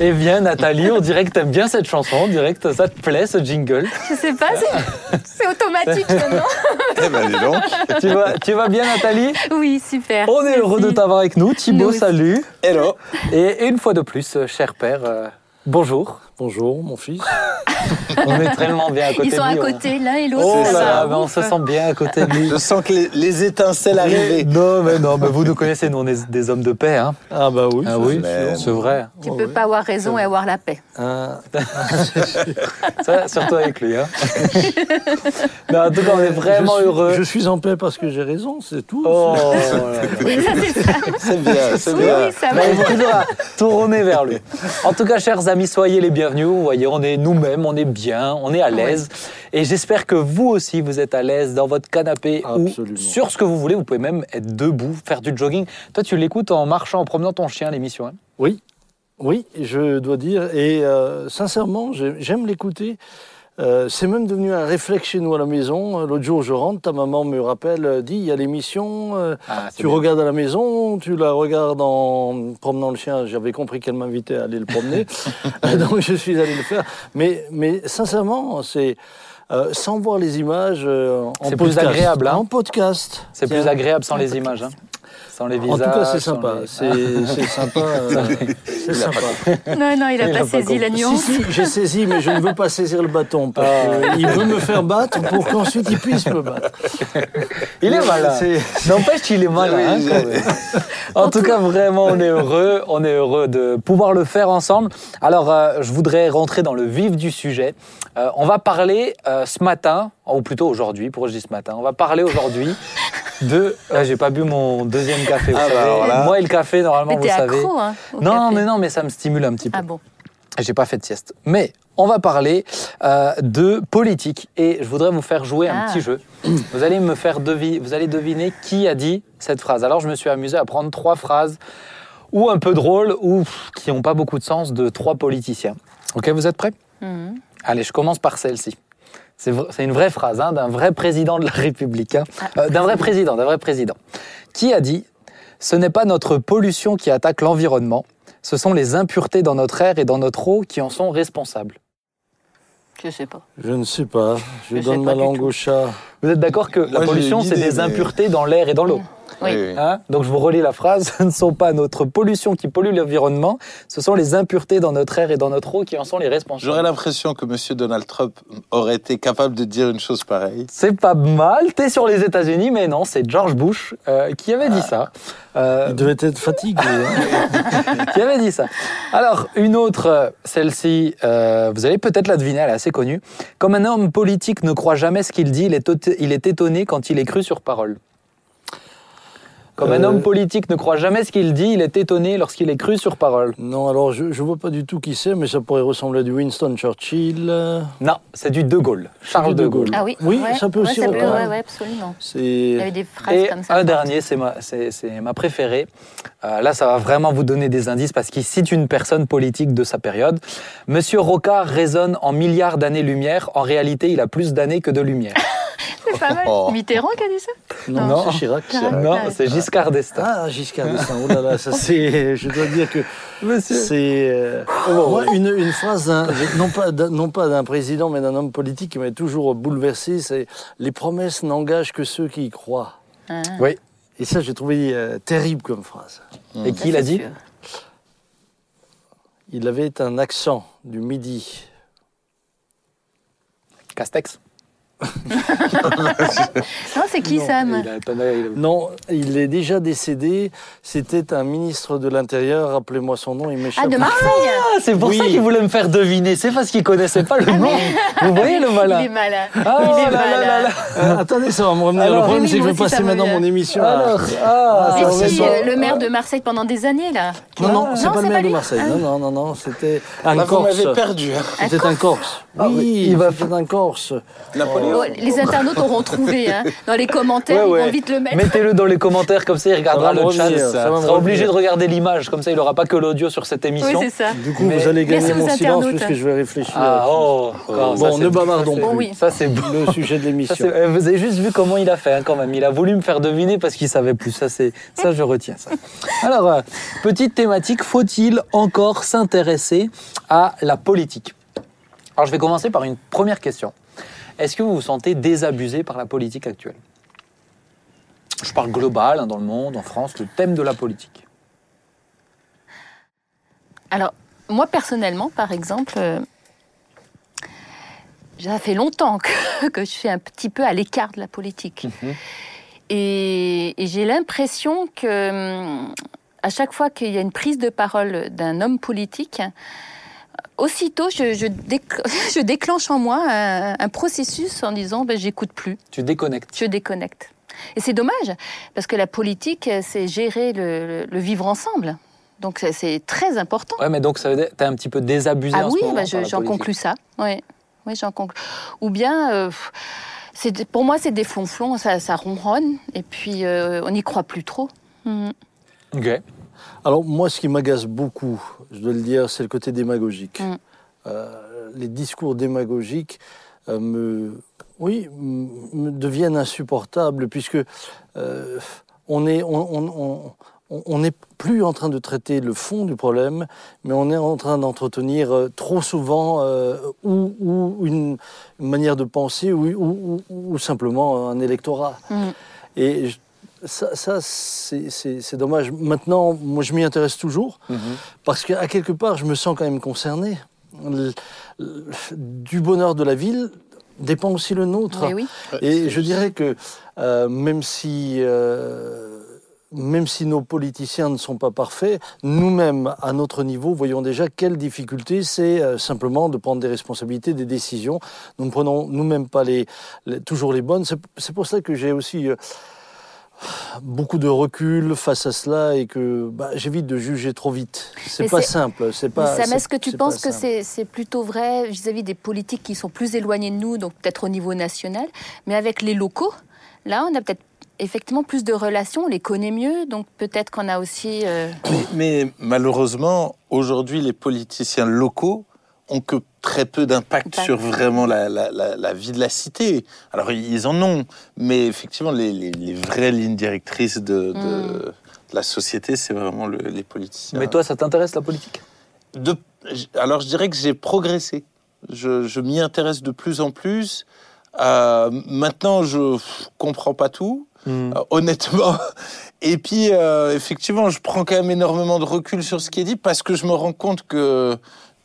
Eh bien, Nathalie, on dirait que t'aimes bien cette chanson, on dirait que ça te plaît, ce jingle. Je sais pas, c'est- c'est automatique maintenant. Eh ben, dis donc. tu, vas, tu vas bien, Nathalie? Oui, super. On est heureux de t'avoir avec nous. Thibaut, Nous aussi. salut. Hello. Et une fois de plus, euh, cher père, euh, bonjour. Bonjour, mon fils. On est tellement bien à côté Ils sont de à lui. on- côté, l'un et l'autre. Oh là là, on se sent bien à côté de lui. Je sens que les, les étincelles arrivaient. Non, mais non, mais vous nous connaissez, nous on est des hommes de paix. Hein. Ah bah oui. Ah oui, c'est vrai. Tu Oh, peux oui. pas avoir raison et avoir la paix. Ah, Ça, surtout avec lui. Hein. Non, en tout cas, on est vraiment je suis, heureux. Je suis en paix parce que j'ai raison, c'est tout. Oh, c'est bien, c'est Oui, bien. oui, ça Mais va. toujours à tourner vers lui. En tout cas, chers amis, soyez les bienvenus. Vous voyez, on est nous-mêmes, on est bien, on est à l'aise. Et j'espère que vous aussi, vous êtes à l'aise dans votre canapé Absolument. ou sur ce que vous voulez. Vous pouvez même être debout, faire du jogging. Toi, tu l'écoutes en marchant, en promenant ton chien, l'émission. hein? Oui, oui, je dois dire. Et euh, sincèrement, j'ai- j'aime l'écouter. Euh, c'est même devenu un réflexe chez nous à la maison. L'autre jour, je rentre, ta maman me rappelle, euh, dit, il y a l'émission, euh, Ah, tu bien. regardes à la maison, tu la regardes en promenant le chien. J'avais compris qu'elle m'invitait à aller le promener, donc je suis allé le faire. Mais, mais sincèrement, c'est euh, sans voir les images en C'est plus podcast. agréable, hein En podcast. C'est plus agréable sans les images. hein. Sans les En tout cas, c'est sympa. les- C'est sympa. euh, c'est pas. Non, non, il a Il a pas pas saisi la nuance. Si, si, j'ai saisi, mais je ne veux pas saisir le bâton. Parce Ah. qu'il veut me faire battre pour qu'ensuite il puisse me battre. Il est malin. N'empêche, il est malin. Oui, hein, je- quand même. En tout cas, vraiment, on est heureux. On est heureux de pouvoir le faire ensemble. Alors, euh, je voudrais rentrer dans le vif du sujet. Euh, on va parler euh, ce matin, ou plutôt aujourd'hui, pourquoi je ce matin On va parler aujourd'hui de. Ouais, J'ai pas bu mon deuxième café. Vous Ah, bah, savez. Moi et le café, normalement, Mais vous t'es savez. accro, hein au Non, café. mais non, mais ça me stimule un petit peu. Ah bon J'ai pas fait de sieste. Mais on va parler euh, de politique et je voudrais vous faire jouer un Ah. petit jeu. Vous allez me faire deviner, vous allez deviner qui a dit cette phrase. Alors je me suis amusé à prendre trois phrases ou un peu drôles ou pff, qui n'ont pas beaucoup de sens de trois politiciens. Ok, vous êtes prêts? Mhm. Allez, je commence par celle-ci. C'est une vraie phrase hein, d'un vrai président de la République, hein. Euh, d'un vrai président, d'un vrai président, qui a dit Ce n'est pas notre pollution qui attaque l'environnement, ce sont les impuretés dans notre air et dans notre eau qui en sont responsables. Je sais pas. Je ne sais pas. Je, donne ma langue au chat. Vous êtes d'accord que la Moi, pollution, c'est des mais- impuretés dans l'air et dans l'eau? Oui. Hein Donc je vous relis la phrase, ce ne sont pas notre pollution qui pollue l'environnement, ce sont les impuretés dans notre air et dans notre eau qui en sont les J'aurais responsables. l'impression que M. Donald Trump aurait été capable de dire une chose pareille. C'est pas mal, t'es sur les États-Unis, mais non, c'est George Bush euh, qui avait dit ça. Euh, Il devait être fatigué. hein. qui avait dit ça. Alors, une autre, euh, celle-ci, euh, vous allez peut-être la deviner, elle est assez connue. Comme un homme politique ne croit jamais ce qu'il dit, il est, il est étonné quand il est cru sur parole. Comme un Euh, homme politique ne croit jamais ce qu'il dit, il est étonné lorsqu'il est cru sur parole. Non, alors je ne vois pas du tout qui c'est, mais ça pourrait ressembler à du Winston Churchill. Non, c'est du De Gaulle, Charles de Gaulle. Ah oui Oui, ouais, ça peut ouais, aussi ça peut, reconnaître. ouais, ouais, absolument. Il y avait C'est. des phrases Et comme ça. un dernier, c'est ma, c'est, c'est ma préférée. Euh, là, ça va vraiment vous donner des indices parce qu'il cite une personne politique de sa période. Monsieur Rocard résonne en milliards d'années-lumière. En réalité, il a plus d'années que de lumière. C'est pas mal. Oh. Mitterrand qui a dit ça Non, Non. c'est Chirac. Chirac. non, c'est Giscard d'Estaing. Ah, Giscard d'Estaing. Oh là là, ça c'est. Je dois dire que c'est. euh, moi, une, une phrase, non pas, d'un- non pas d'un président, mais d'un homme politique qui m'a toujours bouleversé c'est Les promesses n'engagent que ceux qui y croient. Ah, Oui. Et ça, j'ai trouvé euh, terrible comme phrase. Et qui l'a dit sûr. Il avait un accent du midi. Castex. Non, c'est qui Non, Sam Il a- attendez, il a- Non, il est déjà décédé. C'était un ministre de l'Intérieur. Rappelez-moi son nom, il m'échappe. Ah, de Marseille Ah, c'est pour Oui. ça qu'il voulait me faire deviner. C'est parce qu'il connaissait pas le nom. Vous voyez le Il malin est malin. Ah, il est là, là, là, malin. là. Euh, attendez, ça va me revenir. Alors, le problème, oui, c'est que je vais passer maintenant mon émission. à- Alors, ah, c'est si, euh, le maire de Marseille pendant des années, là. Non, non, c'est Non, pas le maire de Marseille. Ah. Non, non, non, non, c'était un Là, vous Corse. m'avez perdu. hein. C'était un Corse. Ah oui, il va- c'était un Corse. Napoléon Oh, les internautes auront trouvé. hein. Dans les commentaires, Ouais, ouais. ils vont vite le mettre. Mettez-le dans les commentaires, comme ça il regardera Ça le chat. Il ça sera obligé de regarder l'image, comme ça il n'aura pas que l'audio sur cette Oui, émission. c'est ça. Du coup, Mais- vous allez gagner mon silence puisque je vais réfléchir. ah, oh, ça, Bon, c'est- ne bavardons ça, plus. Oui. Ça c'est. Le sujet de Ça, l'émission. euh, vous avez juste vu comment il a fait hein, quand même. Il a voulu me faire deviner parce qu'il savait plus. Ça, c'est ça, je retiens ça. Alors, euh, petite thématique faut-il encore s'intéresser à la politique? Alors, je vais commencer par une première question. Est-ce que vous vous sentez désabusé par la politique actuelle? Je parle global, hein, dans le monde, en France, le thème de la politique. Alors, moi personnellement, par exemple, euh, ça fait longtemps que, que je suis un petit peu à l'écart de la politique. Mhm. Et, et j'ai l'impression que hum, à chaque fois qu'il y a une prise de parole d'un homme politique, aussitôt je, je décl- je déclenche en moi un, un processus en disant ben, j'écoute plus, Tu déconnectes. je déconnecte. Et c'est dommage, parce que la politique, c'est gérer le, vivre ensemble. Donc c'est- très important. Ouais, mais donc ça veut dire que tu es un petit peu désabusé Ah en oui, ce moment par je- la j'en conclus ça. Oui, oui j'en conclus. Ou bien, euh, pour moi, c'est des flonflons, ça, ça ronronne, et puis euh, on n'y croit plus trop. Mhm. Ok. Alors moi, ce qui m'agace beaucoup, je dois le dire, c'est le côté démagogique. Mm. Euh, les discours démagogiques euh, me, oui, me deviennent insupportables puisque euh, on est, on, on- on- n'est plus en train de traiter le fond du problème, mais on est en train d'entretenir trop souvent ou, ou une, une manière de penser ou, ou- simplement un électorat. Et je- ça, ça, c'est c'est- c'est dommage. Maintenant, moi, je m'y intéresse toujours Mhm. parce qu'à quelque part, je me sens quand même concerné. Le- le- du bonheur de la ville dépend aussi le nôtre. Oui, oui. Et je dirais que euh, même si euh, même si nos politiciens ne sont pas parfaits, nous-mêmes, à notre niveau, voyons déjà quelle difficulté c'est euh, simplement de prendre des responsabilités, des décisions. Nous ne prenons nous-mêmes pas les, les- toujours les bonnes. C'est c'est pour ça que j'ai aussi euh, beaucoup de recul face à cela et que bah, j'évite de juger trop vite. C'est Mais pas simple. C'est Mais pas. Sam, c'est- est-ce que tu penses que c'est c'est plutôt vrai vis-à-vis des politiques qui sont plus éloignés de nous, donc peut-être au niveau national, mais avec les locaux, là, on a peut-être effectivement plus de relations, on les connaît mieux, donc peut-être qu'on a aussi... euh, Mais, mais malheureusement, aujourd'hui, les politiciens locaux ont que très peu d'impact Impact. sur vraiment la, la- la- la vie de la cité. Alors, ils en ont, mais effectivement, les, les- les vraies lignes directrices de, de- de la société, c'est vraiment le- les politiciens. Mais toi, ça t'intéresse la politique? De- alors, je dirais que j'ai progressé. Je, je m'y intéresse de plus en plus. Euh, maintenant, je comprends pas tout, Hmm. euh, honnêtement. Et puis, euh, effectivement, je prends quand même énormément de recul sur ce qui est dit parce que je me rends compte que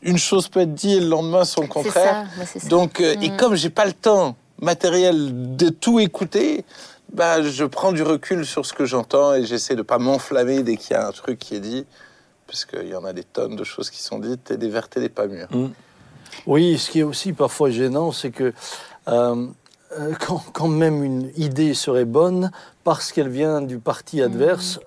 une chose peut être dit et le lendemain son C'est contraire. ça, c'est ça. Donc, euh, et Mm. comme j'ai pas le temps matériel de tout écouter, bah, je prends du recul sur ce que j'entends et j'essaie de pas m'enflammer dès qu'il y a un truc qui est dit, parce qu'il y en a des tonnes de choses qui sont dites et des vertes et des pas mûres. Oui, ce qui est aussi parfois gênant, c'est que euh, euh, quand, quand même une idée serait bonne, parce qu'elle vient du parti adverse,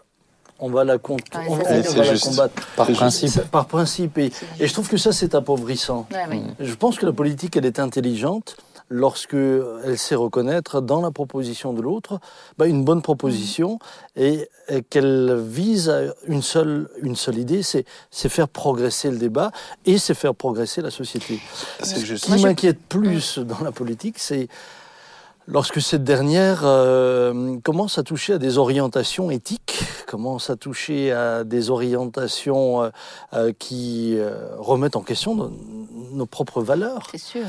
on va la, on, va la combattre. Par principe. C'est- Par principe. Et, et je trouve que ça, c'est appauvrissant. Ouais, ouais. Je pense que la politique, elle est intelligente lorsque elle sait reconnaître dans la proposition de l'autre bah, une bonne proposition et, et qu'elle vise à une seule, une seule idée, c'est c'est faire progresser le débat et c'est faire progresser la société. C'est Ce qui m'inquiète plus dans la politique, c'est lorsque cette dernière euh, commence à toucher à des orientations éthiques, commence à toucher à des orientations euh, euh, qui euh, remettent en question nos, nos propres valeurs. C'est sûr.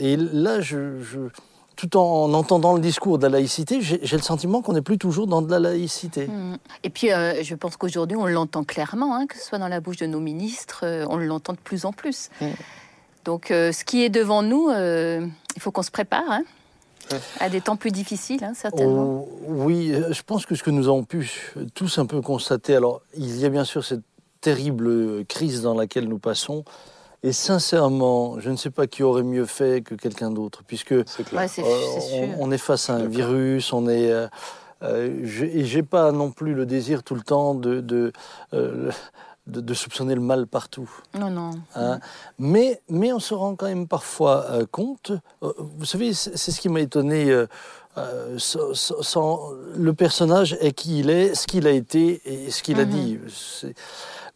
Et là, je, je- tout en entendant le discours de la laïcité, j'ai le sentiment qu'on n'est plus toujours dans de la laïcité. Mhm. Et puis, je pense qu'aujourd'hui, on l'entend clairement, hein, que ce soit dans la bouche de nos ministres, on l'entend de plus en plus. Mm. Donc, ce qui est devant nous, il faut qu'on se prépare hein. À des temps plus difficiles, hein, certainement. Oh, oui, euh, je pense que ce que nous avons pu tous un peu constater, alors il y a bien sûr cette terrible crise dans laquelle nous passons, et sincèrement, je ne sais pas qui aurait mieux fait que quelqu'un d'autre, puisque. Ouais, euh, on, on est face à un virus, on est... euh, euh, et j'ai pas non plus le désir tout le temps de, de, euh, de, de soupçonner le mal partout. Non, non. hein. Mais, mais on se rend quand même parfois euh, compte. euh, vous savez, c'est ce qui m'a étonné. euh, euh, sans- sans- sans- le personnage est qui il est, ce qu'il a été et ce qu'il a Mhm. dit.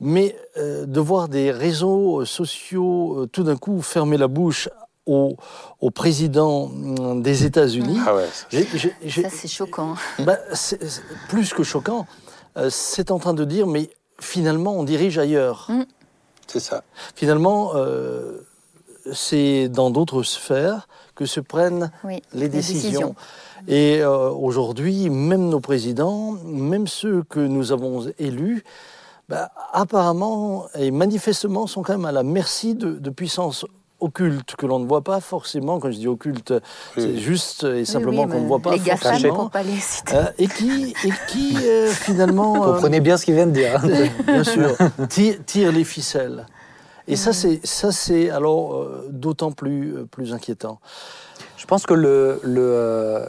Mais euh, de voir des réseaux sociaux euh, tout d'un coup fermer la bouche au, au président hum, des États-Unis, Ah ouais, ça, c'est choquant. bah, plus que choquant. Euh, c'est en train de dire, mais finalement, on dirige ailleurs. Mm. c'est ça. Finalement, euh, c'est dans d'autres sphères que se prennent Oui. les décisions. Et euh, aujourd'hui, même nos présidents, même ceux que nous avons élus, bah, apparemment et manifestement sont quand même à la merci de, de puissances occultes que l'on ne voit pas forcément. Quand je dis occultes, c'est juste et simplement oui, qu'on ne voit pas Les forcément. pour pas les citer. Euh, et qui, et qui euh, finalement, Vous euh, comprenez bien ce qu'il vient de dire. hein. bien sûr, tire, tire les ficelles. Et ça, c'est ça, c'est alors euh, d'autant plus euh, plus inquiétant. Je pense que le, le euh,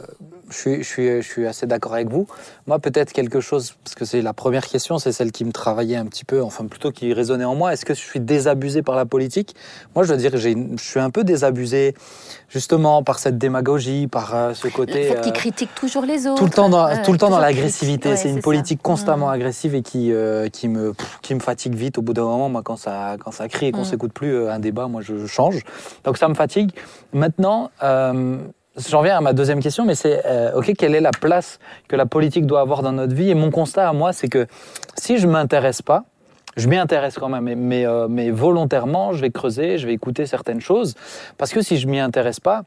je, suis, je, suis, je suis assez d'accord avec vous. Moi, peut-être quelque chose, parce que c'est la première question, c'est celle qui me travaillait un petit peu, enfin plutôt qui résonnait en moi. Est-ce que je suis désabusé par la politique? Moi, je dois dire que je suis un peu désabusé, justement, par cette démagogie, par euh, ce Le côté. fait qu'ils euh, critiquent toujours les autres. tout le temps dans, Ouais, tout le temps dans toujours l'agressivité. c'est une ça. politique constamment Mm. agressive et qui, euh, qui, me, pff, qui me fatigue vite. Au bout d'un moment, moi, quand ça, quand ça crie et qu'on Mm. s'écoute plus un débat, moi, je, je change. Donc ça me fatigue. Maintenant, euh, j'en viens à ma deuxième question, mais c'est, euh, OK, quelle est la place que la politique doit avoir dans notre vie? Et mon constat à moi, c'est que si je m'intéresse pas, je m'y intéresse quand même, mais, euh, volontairement, je vais creuser, je vais écouter certaines choses, parce que si je m'y intéresse pas,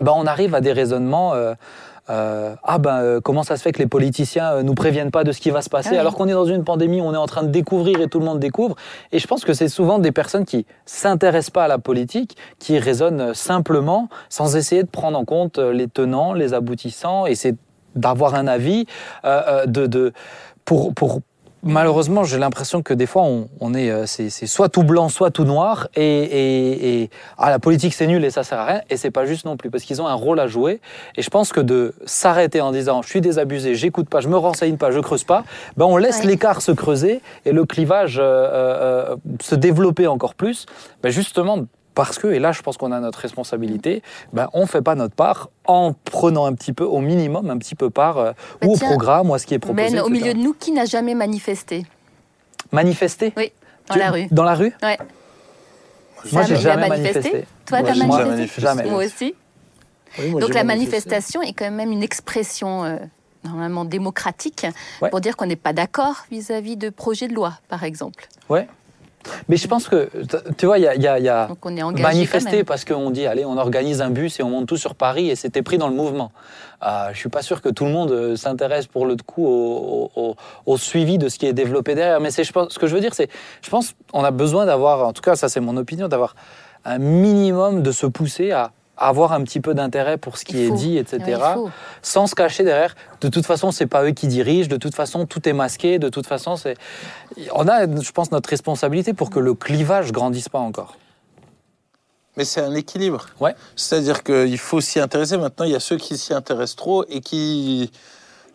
ben on arrive à des raisonnements. euh, euh, ah ben euh, comment ça se fait que les politiciens euh, nous préviennent pas de ce qui va se passer Ah oui. alors qu'on est dans une pandémie, on est en train de découvrir et tout le monde découvre. Et je pense que c'est souvent des personnes qui s'intéressent pas à la politique, qui raisonnent simplement sans essayer de prendre en compte les tenants, les aboutissants, et c'est d'avoir un avis de, de pour pour Malheureusement, j'ai l'impression que des fois, on, on est, euh, c'est c'est soit tout blanc, soit tout noir, et, et, et ah, la politique c'est nul et ça sert à rien, et c'est pas juste non plus, parce qu'ils ont un rôle à jouer. Et je pense que de s'arrêter en disant, je suis désabusé, j'écoute pas, je me renseigne pas, je creuse pas, ben on laisse Ouais. l'écart se creuser et le clivage euh, euh, euh, se développer encore plus, ben justement parce que, et là je pense qu'on a notre responsabilité, ben on fait pas notre part en prenant un petit peu, au minimum, un petit peu part, euh, Bah ou au programme, ou à ce qui est proposé. Au milieu de nous, qui n'a jamais manifesté? Manifester? Oui, dans Tu- la rue. Dans la rue? Ouais. Moi, Ça, j'ai jamais manifesté. Toi, Moi, t'as manifesté? manifesté. Jamais. Moi aussi. Oui, moi, Donc la manifesté. manifestation est quand même une expression euh, normalement démocratique Ouais. pour dire qu'on n'est pas d'accord vis-à-vis de projets de loi, par exemple. Ouais. Mais je pense que, tu vois, il y a, y y même. parce qu'on dit, allez, on organise un bus et on monte tout sur Paris et c'était pris dans le mouvement. Euh, je suis pas sûr que tout le monde euh, s'intéresse pour le coup au, au- au- au suivi de ce qui est développé derrière. Mais c'est, je pense, ce que je veux dire, c'est, je pense, on a besoin d'avoir, en tout cas, ça c'est mon opinion, d'avoir un minimum de se pousser à avoir un petit peu d'intérêt pour ce qui Il est faut. dit, etc. faut. sans se cacher derrière. De toute façon, c'est pas eux qui dirigent. De toute façon, tout est masqué. De toute façon, c'est. On a, je pense, notre responsabilité pour que le clivage grandisse pas encore. Mais c'est un équilibre. Ouais. C'est-à-dire qu'il faut s'y intéresser. Maintenant, il y a ceux qui s'y intéressent trop et qui,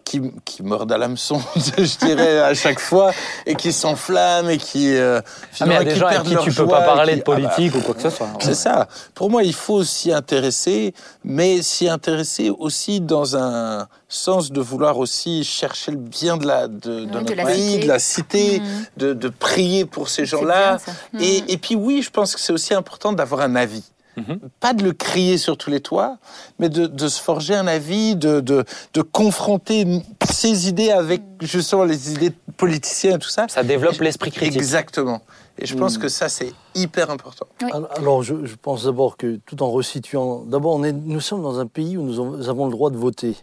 qui, qui mordent à l'hameçon, je dirais, à chaque fois, et qui s'enflamment et qui. euh, Ah, mais il y a des qui gens avec perdent qui tu peux pas parler qui- de Ah bah, politique ou quoi que ce soit. c'est ça. Pour moi, il faut s'y intéresser, mais s'y intéresser aussi dans un sens de vouloir aussi chercher le bien de, la, de, notre la pays, cité. de la cité, Mhm. de, de prier pour ces gens-là. Et, Mhm. et puis oui, je pense que c'est aussi important d'avoir un avis. Mhm. Pas de le crier sur tous les toits, mais de, de se forger un avis, de, de, de confronter ses idées avec justement les idées de politiciens et tout ça. Ça développe l'esprit critique. Exactement. Et je pense Mm. que ça, c'est hyper important. Oui. Alors, je, je pense d'abord que, tout en resituant, d'abord, on est- nous sommes dans un pays où nous avons- nous avons le droit de voter.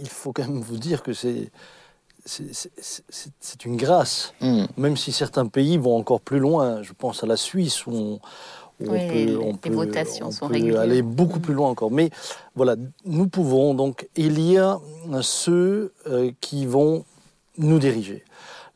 Il faut quand même vous dire que c'est c'est- c'est- c'est- c'est une grâce, Mm. même si certains pays vont encore plus loin. Je pense à la Suisse où on, où Oui, on les- peut, on les peut- votations on sont peut régulières. aller beaucoup plus loin encore. Mais voilà, nous pouvons donc, il y a ceux euh, qui vont nous diriger.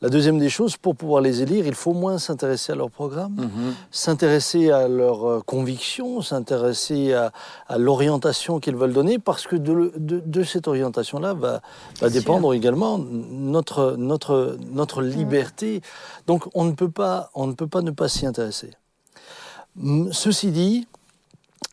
La deuxième des choses, pour pouvoir les élire, il faut moins s'intéresser à leur programme, Mhm. s'intéresser à leurs euh, convictions, s'intéresser à, à l'orientation qu'ils veulent donner, parce que de, de- de cette orientation-là va, dépendre également notre, notre, notre liberté. Donc on ne peut pas, on ne peut pas ne pas s'y intéresser. Ceci dit,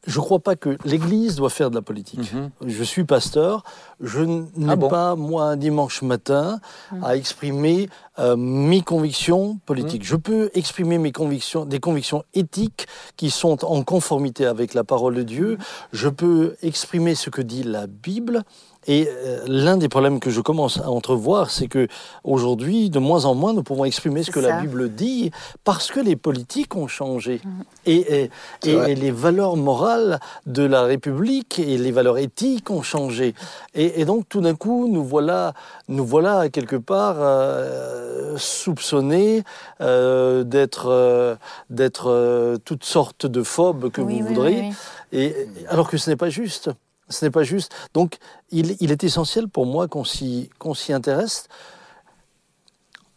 je ne crois pas que l'Église doit faire de la politique. Mhm. Je suis pasteur, je n'ai Ah bon pas, moi, un dimanche matin, à exprimer euh, mes convictions politiques. Je peux exprimer mes convictions, des convictions éthiques qui sont en conformité avec la parole de Dieu. Je peux exprimer ce que dit la Bible. Et euh, l'un des problèmes que je commence à entrevoir, c'est que aujourd'hui, de moins en moins, nous pouvons exprimer ce que la. Bible dit parce que les politiques ont changé. Et, et- les valeurs morales de la République et les valeurs éthiques ont changé. Et, et donc, tout d'un coup, nous voilà, nous voilà quelque part euh, soupçonnés euh, d'être, euh, d'être euh, toutes sortes de phobes que Oui, vous oui, voudrez. oui, oui. Et, et- alors que ce n'est pas juste. Ce n'est pas juste. Donc, il, il est essentiel pour moi qu'on s'y, qu'on s'y intéresse.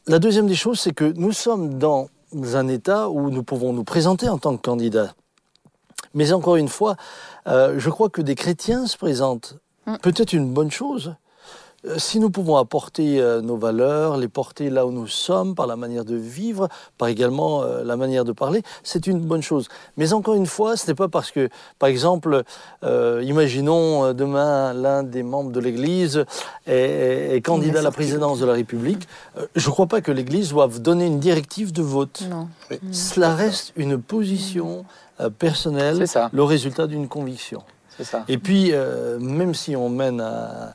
La deuxième des choses, c'est que nous sommes dans un état où nous pouvons nous présenter en tant que candidats. Mais encore une fois, euh, je crois que des chrétiens se présentent. Mm. Peut-être une bonne chose. Euh, Si nous pouvons apporter euh, nos valeurs, les porter là où nous sommes, par la manière de vivre, par également euh, la manière de parler, c'est une bonne chose. Mais encore une fois, ce n'est pas parce que, par exemple, euh, imaginons demain l'un des membres de l'Église est, est- est candidat à la présidence de la République. Je ne crois pas que l'Église doive donner une directive de vote. Non. Cela reste une position personnelle, le résultat d'une conviction. C'est ça. Et puis, euh, même si on mène un,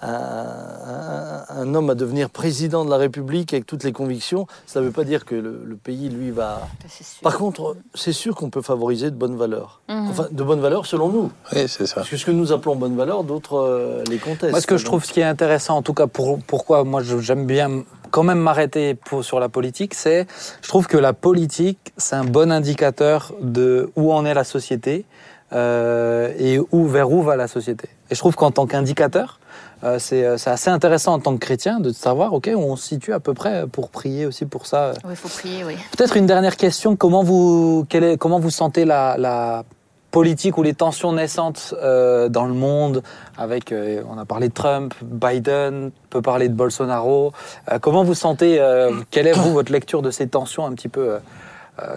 un- homme à devenir président de la République avec toutes les convictions, ça ne veut pas dire que le, le pays, lui, va... C'est sûr. Par contre, c'est sûr qu'on peut favoriser de bonnes valeurs. Mhm. Enfin, de bonnes valeurs selon nous. Oui, c'est ça. Parce que ce que nous appelons bonnes valeurs, d'autres euh, les contestent. Moi, ce que je trouve, ce qui est intéressant, en tout cas, pour, pourquoi moi j'aime bien quand même m'arrêter sur la politique, c'est, je trouve que la politique, c'est un bon indicateur de où en est la société euh, et où vers où va la société. Et je trouve qu'en tant qu'indicateur, euh, c'est euh, c'est assez intéressant en tant que chrétien de savoir, ok, où on se situe à peu près pour prier aussi pour ça. Oui, il faut prier, oui. Peut-être une dernière question. Comment vous, quelle est, comment vous sentez la, la politique ou les tensions naissantes euh, dans le monde avec, euh, on a parlé de Trump, Biden, on peut parler de Bolsonaro. Euh, comment vous sentez, quelle est vous, votre lecture de ces tensions un petit peu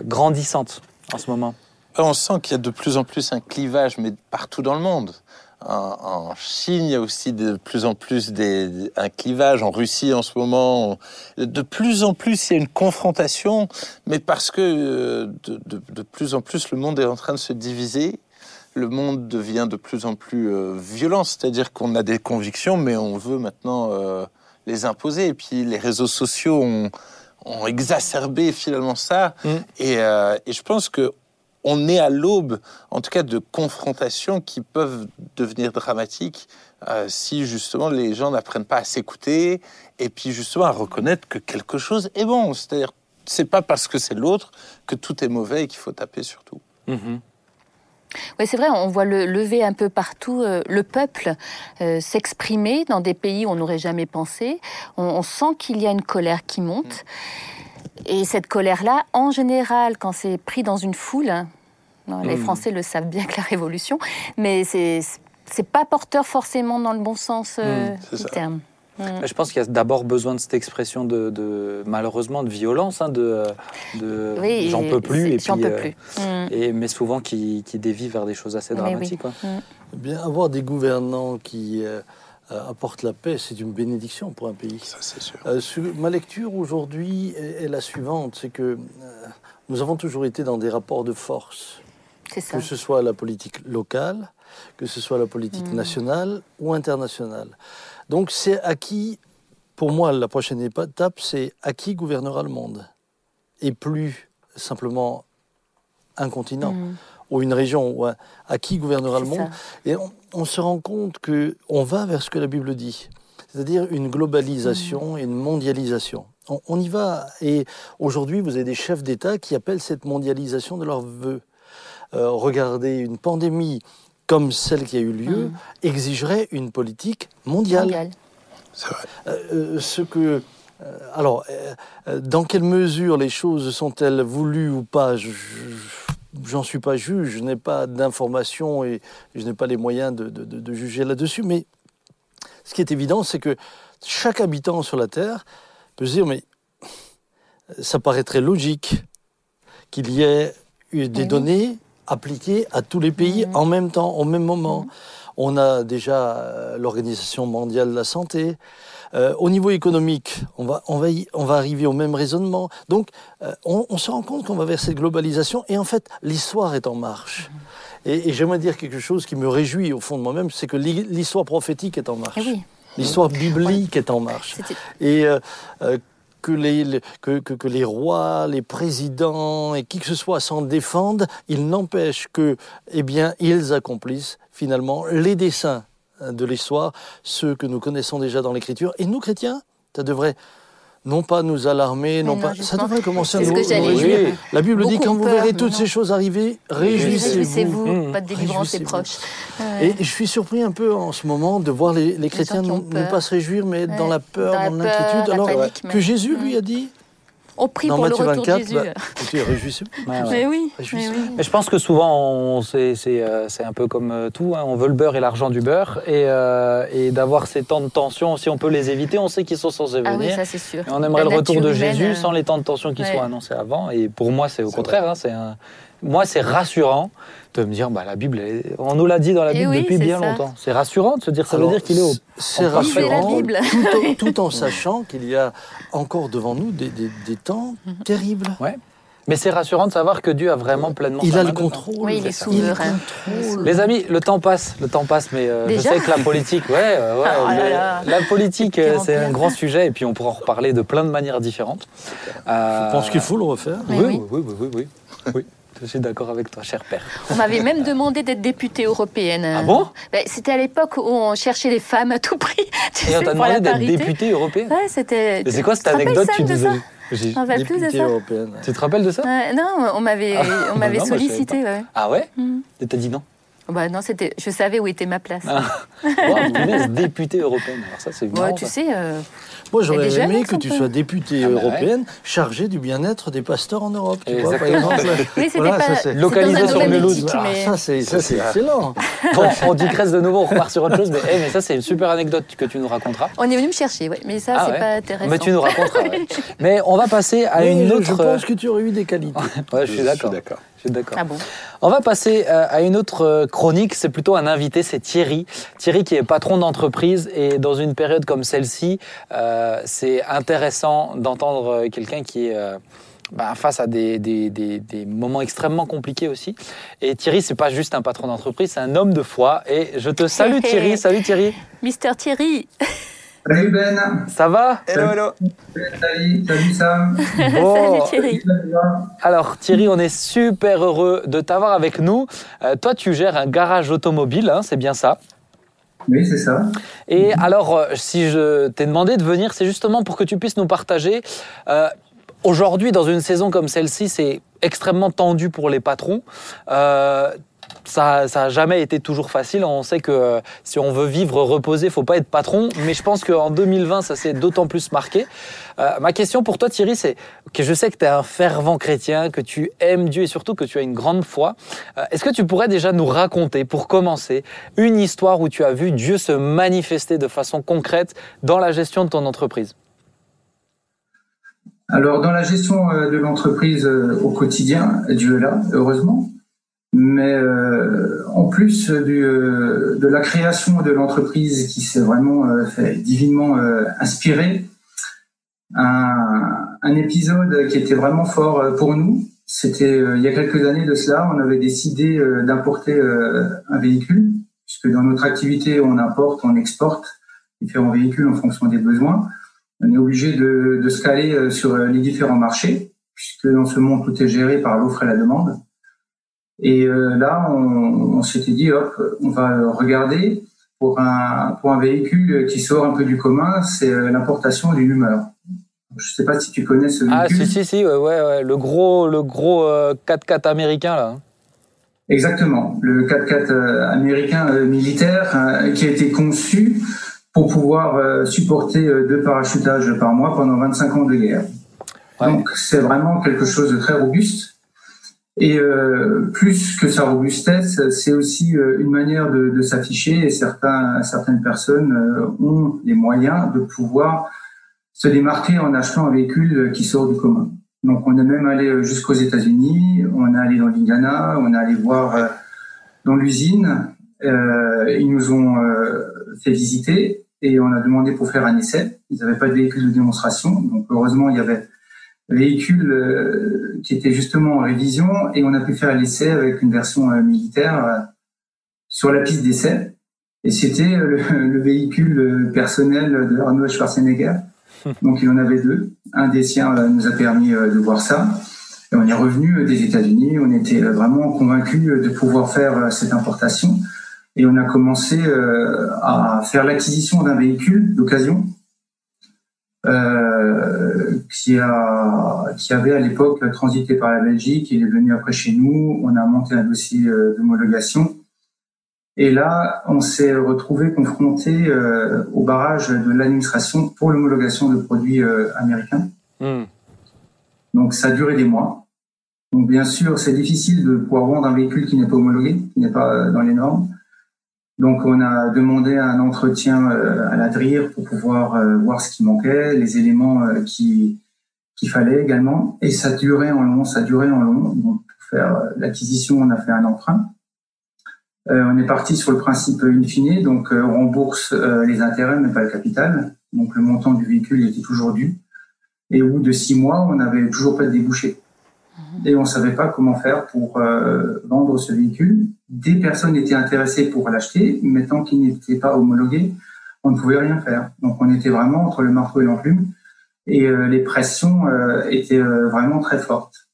grandissantes en ce moment? On sent qu'il y a de plus en plus un clivage, mais partout dans le monde. En, en Chine, il y a aussi de plus en plus des, un clivage. En Russie, en ce moment, on- de plus en plus, il y a une confrontation, mais parce que euh, de, de- de plus en plus, le monde est en train de se diviser. Le monde devient de plus en plus euh, violent, c'est-à-dire qu'on a des convictions, mais on veut maintenant euh, les imposer. Et puis les réseaux sociaux ont, ont exacerbé finalement ça. Mm. Et, euh, et je pense que on est à l'aube, en tout cas, de confrontations qui peuvent devenir dramatiques euh, si justement les gens n'apprennent pas à s'écouter et puis justement à reconnaître que quelque chose est bon. C'est-à-dire, c'est pas parce que c'est l'autre que tout est mauvais et qu'il faut taper sur tout. Oui, c'est vrai, on voit le lever un peu partout euh, le peuple euh, s'exprimer dans des pays où on n'aurait jamais pensé. On, on sent qu'il y a une colère qui monte. Et cette colère-là, en général, quand c'est pris dans une foule, hein, non, les Mm. Français le savent bien que la Révolution, mais c'est c'est pas porteur forcément dans le bon sens euh, Mm, c'est du ça. terme. Mm. Mais Je pense qu'il y a d'abord besoin de cette expression de, de- malheureusement de violence, hein, de, de Oui, j'en peux plus. Et J'en puis, peux euh, plus. Mm. Et, mais souvent qui, qui dévie vers des choses assez oui. dramatiques. quoi. Eh bien, avoir des gouvernants qui euh, euh, apportent la paix, c'est une bénédiction pour un pays. Ça, c'est sûr. Euh, sur- ma lecture aujourd'hui est, est la suivante, c'est que euh, nous avons toujours été dans des rapports de force, C'est ça. que ce soit la politique locale, que ce soit la politique Mm. nationale ou internationale. Donc c'est à qui, pour moi, la prochaine étape, c'est à qui gouvernera le monde, et plus simplement un continent Mm. Ou une région, ou à qui gouvernera le monde. ça. Et on, on se rend compte que on va vers ce que la Bible dit, c'est-à-dire une globalisation et une mondialisation. On, on y va. Et aujourd'hui, vous avez des chefs d'État qui appellent cette mondialisation de leur vœu. Euh, regardez, une pandémie comme celle qui a eu lieu exigerait une politique mondiale. Mondial. C'est vrai. Euh, ce que euh, alors, euh, dans quelle mesure les choses sont-elles voulues ou pas? Je- je- J'en suis pas juge, je n'ai pas d'informations et je n'ai pas les moyens de, de- juger là-dessus. Mais ce qui est évident, c'est que chaque habitant sur la Terre peut se dire, mais ça paraîtrait logique qu'il y ait eu des Oui. données appliquées à tous les pays Mhm. en même temps, au même moment. On a déjà euh, l'Organisation mondiale de la santé. Euh, au niveau économique, on va, on, va y- on va arriver au même raisonnement. Donc, euh, on, on se rend compte qu'on va vers cette globalisation et en fait, l'histoire est en marche. Et, et j'aimerais dire quelque chose qui me réjouit au fond de moi-même, c'est que l'hi- l'histoire prophétique est en marche. Eh oui, L'histoire biblique est en marche. Et euh, que, les, les- que, que- que les rois, les présidents et qui que ce soit s'en défendent, il n'empêche que, eh bien, ils accomplissent finalement les desseins de l'histoire, ceux que nous connaissons déjà dans l'Écriture. Et nous, chrétiens, ça devrait non pas nous alarmer, non, non, pas, ça devrait commencer à nous, réjouir. La Bible dit quand vous peur, verrez toutes non. ces choses arriver, réjouissez-vous. Réjouissez-vous, Mmh. votre délivrance est proche. Ouais. Et je suis surpris un peu en ce moment de voir les, les chrétiens ne pas se réjouir, mais être dans Ouais. la peur, Dans l'inquiétude. Alors panique que. Jésus lui Mm. a dit, On prie dans pour le retour 24, de Jésus. bah, réjouissez-vous. Ouais, ouais. Mais oui, Je suis mais sûr. oui. Mais je pense que souvent, on- c'est c'est, euh, c'est un peu comme euh, tout. hein. On veut le beurre et l'argent du beurre. Et, euh, et d'avoir ces temps de tension, si on peut les éviter, on sait qu'ils sont censés Ah oui, venir. ça c'est sûr. Et on aimerait La le retour de Jésus euh, sans les temps de tension qui ouais. soient annoncés avant. Et pour moi, c'est au contraire. hein, c'est un- Moi, c'est rassurant de me dire, bah, la Bible, est- on nous l'a dit dans la Eh Bible oui, depuis bien ça. longtemps. C'est rassurant de se dire, ça veut dire qu'il est au. C'est Lisez la rassurant, Bible. tout en, tout en sachant qu'il y a encore devant nous des, des- des temps Mhm. terribles. Mais c'est rassurant de savoir que Dieu a vraiment pleinement. Il a le contrôle. Oui, il est souverain. contrôle. Les amis, le temps passe, le temps passe, mais euh, je sais que la politique, ouais, euh, ouais, Oh là là. la politique, C'est euh, c'est un grand sujet, et puis on pourra en reparler de plein de manières différentes. Euh, Je pense qu'il faut le refaire. Oui, Mais oui, oui. oui, oui, oui, oui. Je suis d'accord avec toi, cher père. On m'avait même demandé d'être députée européenne. Ah bon? Ben, C'était à l'époque où on cherchait les femmes à tout prix. tu Et on t'a demandé d'être députée européenne? Ouais, c'était. Et c'est quoi cette anecdote? Tu Je m'en rappelle plus de ça. européenne. Tu te rappelles de ça? Non, on m'avait, Ah. on m'avait sollicité. Ouais. Ah ouais? Mhm. Et t'as dit non? Bah non, c'était. Je savais où était ma place. Ah. Wow, députée européenne. Alors ça, c'est Ouais, tu ça. sais. euh, Moi, j'aurais des jeunes aimé que tu sois députée Ah bah ouais. européenne chargée du bien-être des pasteurs en Europe. Tu vois, par exemple. C'était Voilà, pas. ça, Localisé sur Mulhouse. Ah, mais- ça, c'est ça, c'est excellent. Bon, on digresse de nouveau, on repart sur autre chose, mais, eh, mais ça, c'est une super anecdote que tu nous raconteras. On est venu me chercher, ouais. mais ça, Ah c'est ouais. pas intéressant. Mais tu nous raconteras. ouais. Mais on va passer à Mais une je- autre. Je pense que tu aurais eu des qualités. Ouais, je suis d'accord. Suis d'accord. Ah bon On va passer euh, à une autre euh, chronique. C'est plutôt un invité, c'est Thierry. Thierry qui est patron d'entreprise et dans une période comme celle-ci, euh, c'est intéressant d'entendre quelqu'un qui est euh, bah, face à des, des- des- des moments extrêmement compliqués aussi. Et Thierry, c'est pas juste un patron d'entreprise, c'est un homme de foi. Et je te salue Thierry. Salut Thierry. Mister Thierry, Salut Ben, Ça va Hello, hello. salut, salut Sam. Bon, salut Thierry. Alors Thierry, on est super heureux de t'avoir avec nous. Euh, toi, tu gères un garage automobile, hein, c'est bien ça? Oui, c'est ça. Et alors, euh, si je t'ai demandé de venir, c'est justement pour que tu puisses nous partager. euh, Aujourd'hui, dans une saison comme celle-ci, c'est extrêmement tendu pour les patrons. Euh, ça n'a jamais été toujours facile. On sait que euh, si on veut vivre reposé, faut pas être patron. Mais je pense qu'en 2020, ça s'est d'autant plus marqué. Euh, ma question pour toi, Thierry, c'est que je sais que tu es un fervent chrétien, que tu aimes Dieu et surtout que tu as une grande foi. Euh, Est-ce que tu pourrais déjà nous raconter, pour commencer, une histoire où tu as vu Dieu se manifester de façon concrète dans la gestion de ton entreprise? Alors, dans la gestion de l'entreprise au quotidien, Dieu est là, heureusement. Mais euh, en plus du, euh, de la création de l'entreprise qui s'est vraiment euh, fait divinement euh, inspiré, un, un épisode qui était vraiment fort euh, pour nous, c'était euh, il y a quelques années de cela, on avait décidé d'importer un véhicule, puisque dans notre activité, on importe, on exporte différents véhicules en fonction des besoins. On est obligé de, de se caler sur les différents marchés, puisque dans ce monde, tout est géré par l'offre et la demande. Et euh, là, on, on s'était dit, hop, on va regarder pour un, pour un véhicule qui sort un peu du commun, c'est euh, l'importation d'une humeur. Je ne sais pas si tu connais ce Ah, véhicule. si, si, si, ouais, ouais, ouais, le gros, le gros euh, 4x4 américain, là. hein. Exactement, le 4x4 euh, américain euh, militaire euh, qui a été conçu pour pouvoir supporter deux parachutages par mois pendant 25 ans de guerre. Donc c'est vraiment quelque chose de très robuste. Et euh, plus que sa robustesse, c'est aussi euh, une manière de, de s'afficher et certains, certaines personnes euh, ont les moyens de pouvoir se démarquer en achetant un véhicule qui sort du commun. Donc on est même allé jusqu'aux États-Unis, on est allé dans l'Indiana, on est allé voir dans l'usine. ils nous ont fait visiter et on a demandé pour faire un essai. Ils n'avaient pas de véhicule de démonstration, donc heureusement il y avait véhicule euh, qui était justement en révision et on a pu faire l'essai avec une version euh, militaire euh, sur la piste d'essai. Et c'était le, véhicule personnel de Arnold Schwarzenegger. Donc il en avait deux. Un des siens nous a permis de voir ça. Et on est revenu des États-Unis. On était vraiment convaincus de pouvoir faire cette importation. Et on a commencé à faire l'acquisition d'un véhicule d'occasion euh, qui, a, qui avait à l'époque transité par la Belgique. Il est venu après chez nous. On a monté un dossier euh, d'homologation. Et là, on s'est retrouvé confronté euh, au barrage de l'administration pour l'homologation de produits américains. Hmm. Donc, ça a duré des mois. Donc, bien sûr, c'est difficile de pouvoir vendre un véhicule qui n'est pas homologué, qui n'est pas dans les normes. Donc, on a demandé un entretien euh, à la DRIR pour pouvoir euh, voir ce qui manquait, les éléments euh, qui qu'il fallait également. Et ça durait en long, ça durait en long. Donc, pour faire l'acquisition, on a fait un emprunt. on est parti sur le principe in fine, donc on rembourse les intérêts, mais pas le capital. Donc, le montant du véhicule était toujours dû. Et au bout de six mois, on n'avait toujours pas débouché. Et on savait pas comment faire pour vendre ce véhicule des personnes étaient intéressées pour l'acheter, mais tant qu'il n'était pas homologué, on ne pouvait rien faire. Donc on était vraiment entre le marteau et l'enclume, et euh, les pressions euh, étaient euh, vraiment très fortes.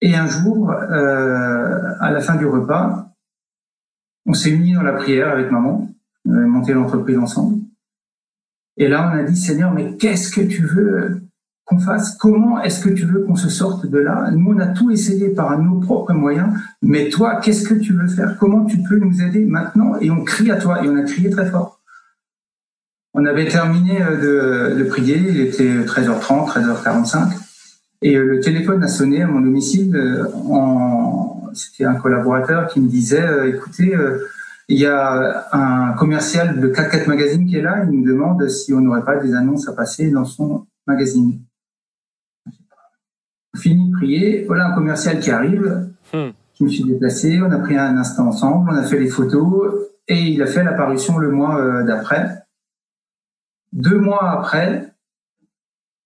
Et un jour, à la fin du repas, on s'est unis dans la prière avec maman, on a monté l'entreprise ensemble. Et là, on a dit, Seigneur, mais qu'est-ce que tu veux? Qu'on fasse Comment est-ce que tu veux qu'on se sorte de là? Nous, on a tout essayé par nos propres moyens, mais toi, qu'est-ce que tu veux faire? Comment tu peux nous aider maintenant? Et on crie à toi, et on a crié très fort. On avait terminé euh, de, prier, il était 13h30, 13h45, et euh, le téléphone a sonné à mon domicile. Euh. C'était un collaborateur qui me disait, écoutez, il y a un commercial de 4 Magazine qui est là, il nous demande si on n'aurait pas des annonces à passer dans son magazine fini de prier, voilà un commercial qui arrive. Hmm. Je me suis déplacé, on a pris un instant ensemble, on a fait les photos et il a fait l'apparition le mois euh, d'après. Deux mois après,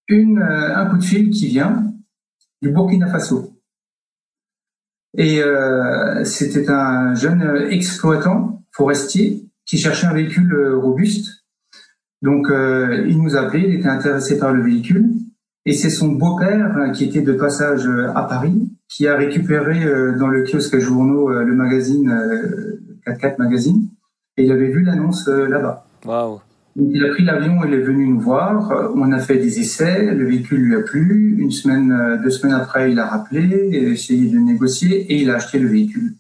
une, euh, un coup de fil qui vient du Burkina Faso. Et euh, c'était un jeune exploitant forestier qui cherchait un véhicule robuste. Donc il nous a appelé, il était intéressé par le véhicule. Et c'est son beau-père, euh, qui était de passage euh, à Paris, qui a récupéré euh, dans le kiosque à journaux le magazine 4 Magazine. Et il avait vu l'annonce là-bas. Wow. Donc il a pris l'avion, il est venu nous voir. On a fait des essais, le véhicule lui a plu. Une semaine, deux semaines après, il a rappelé, il a essayé de négocier et il a acheté le véhicule.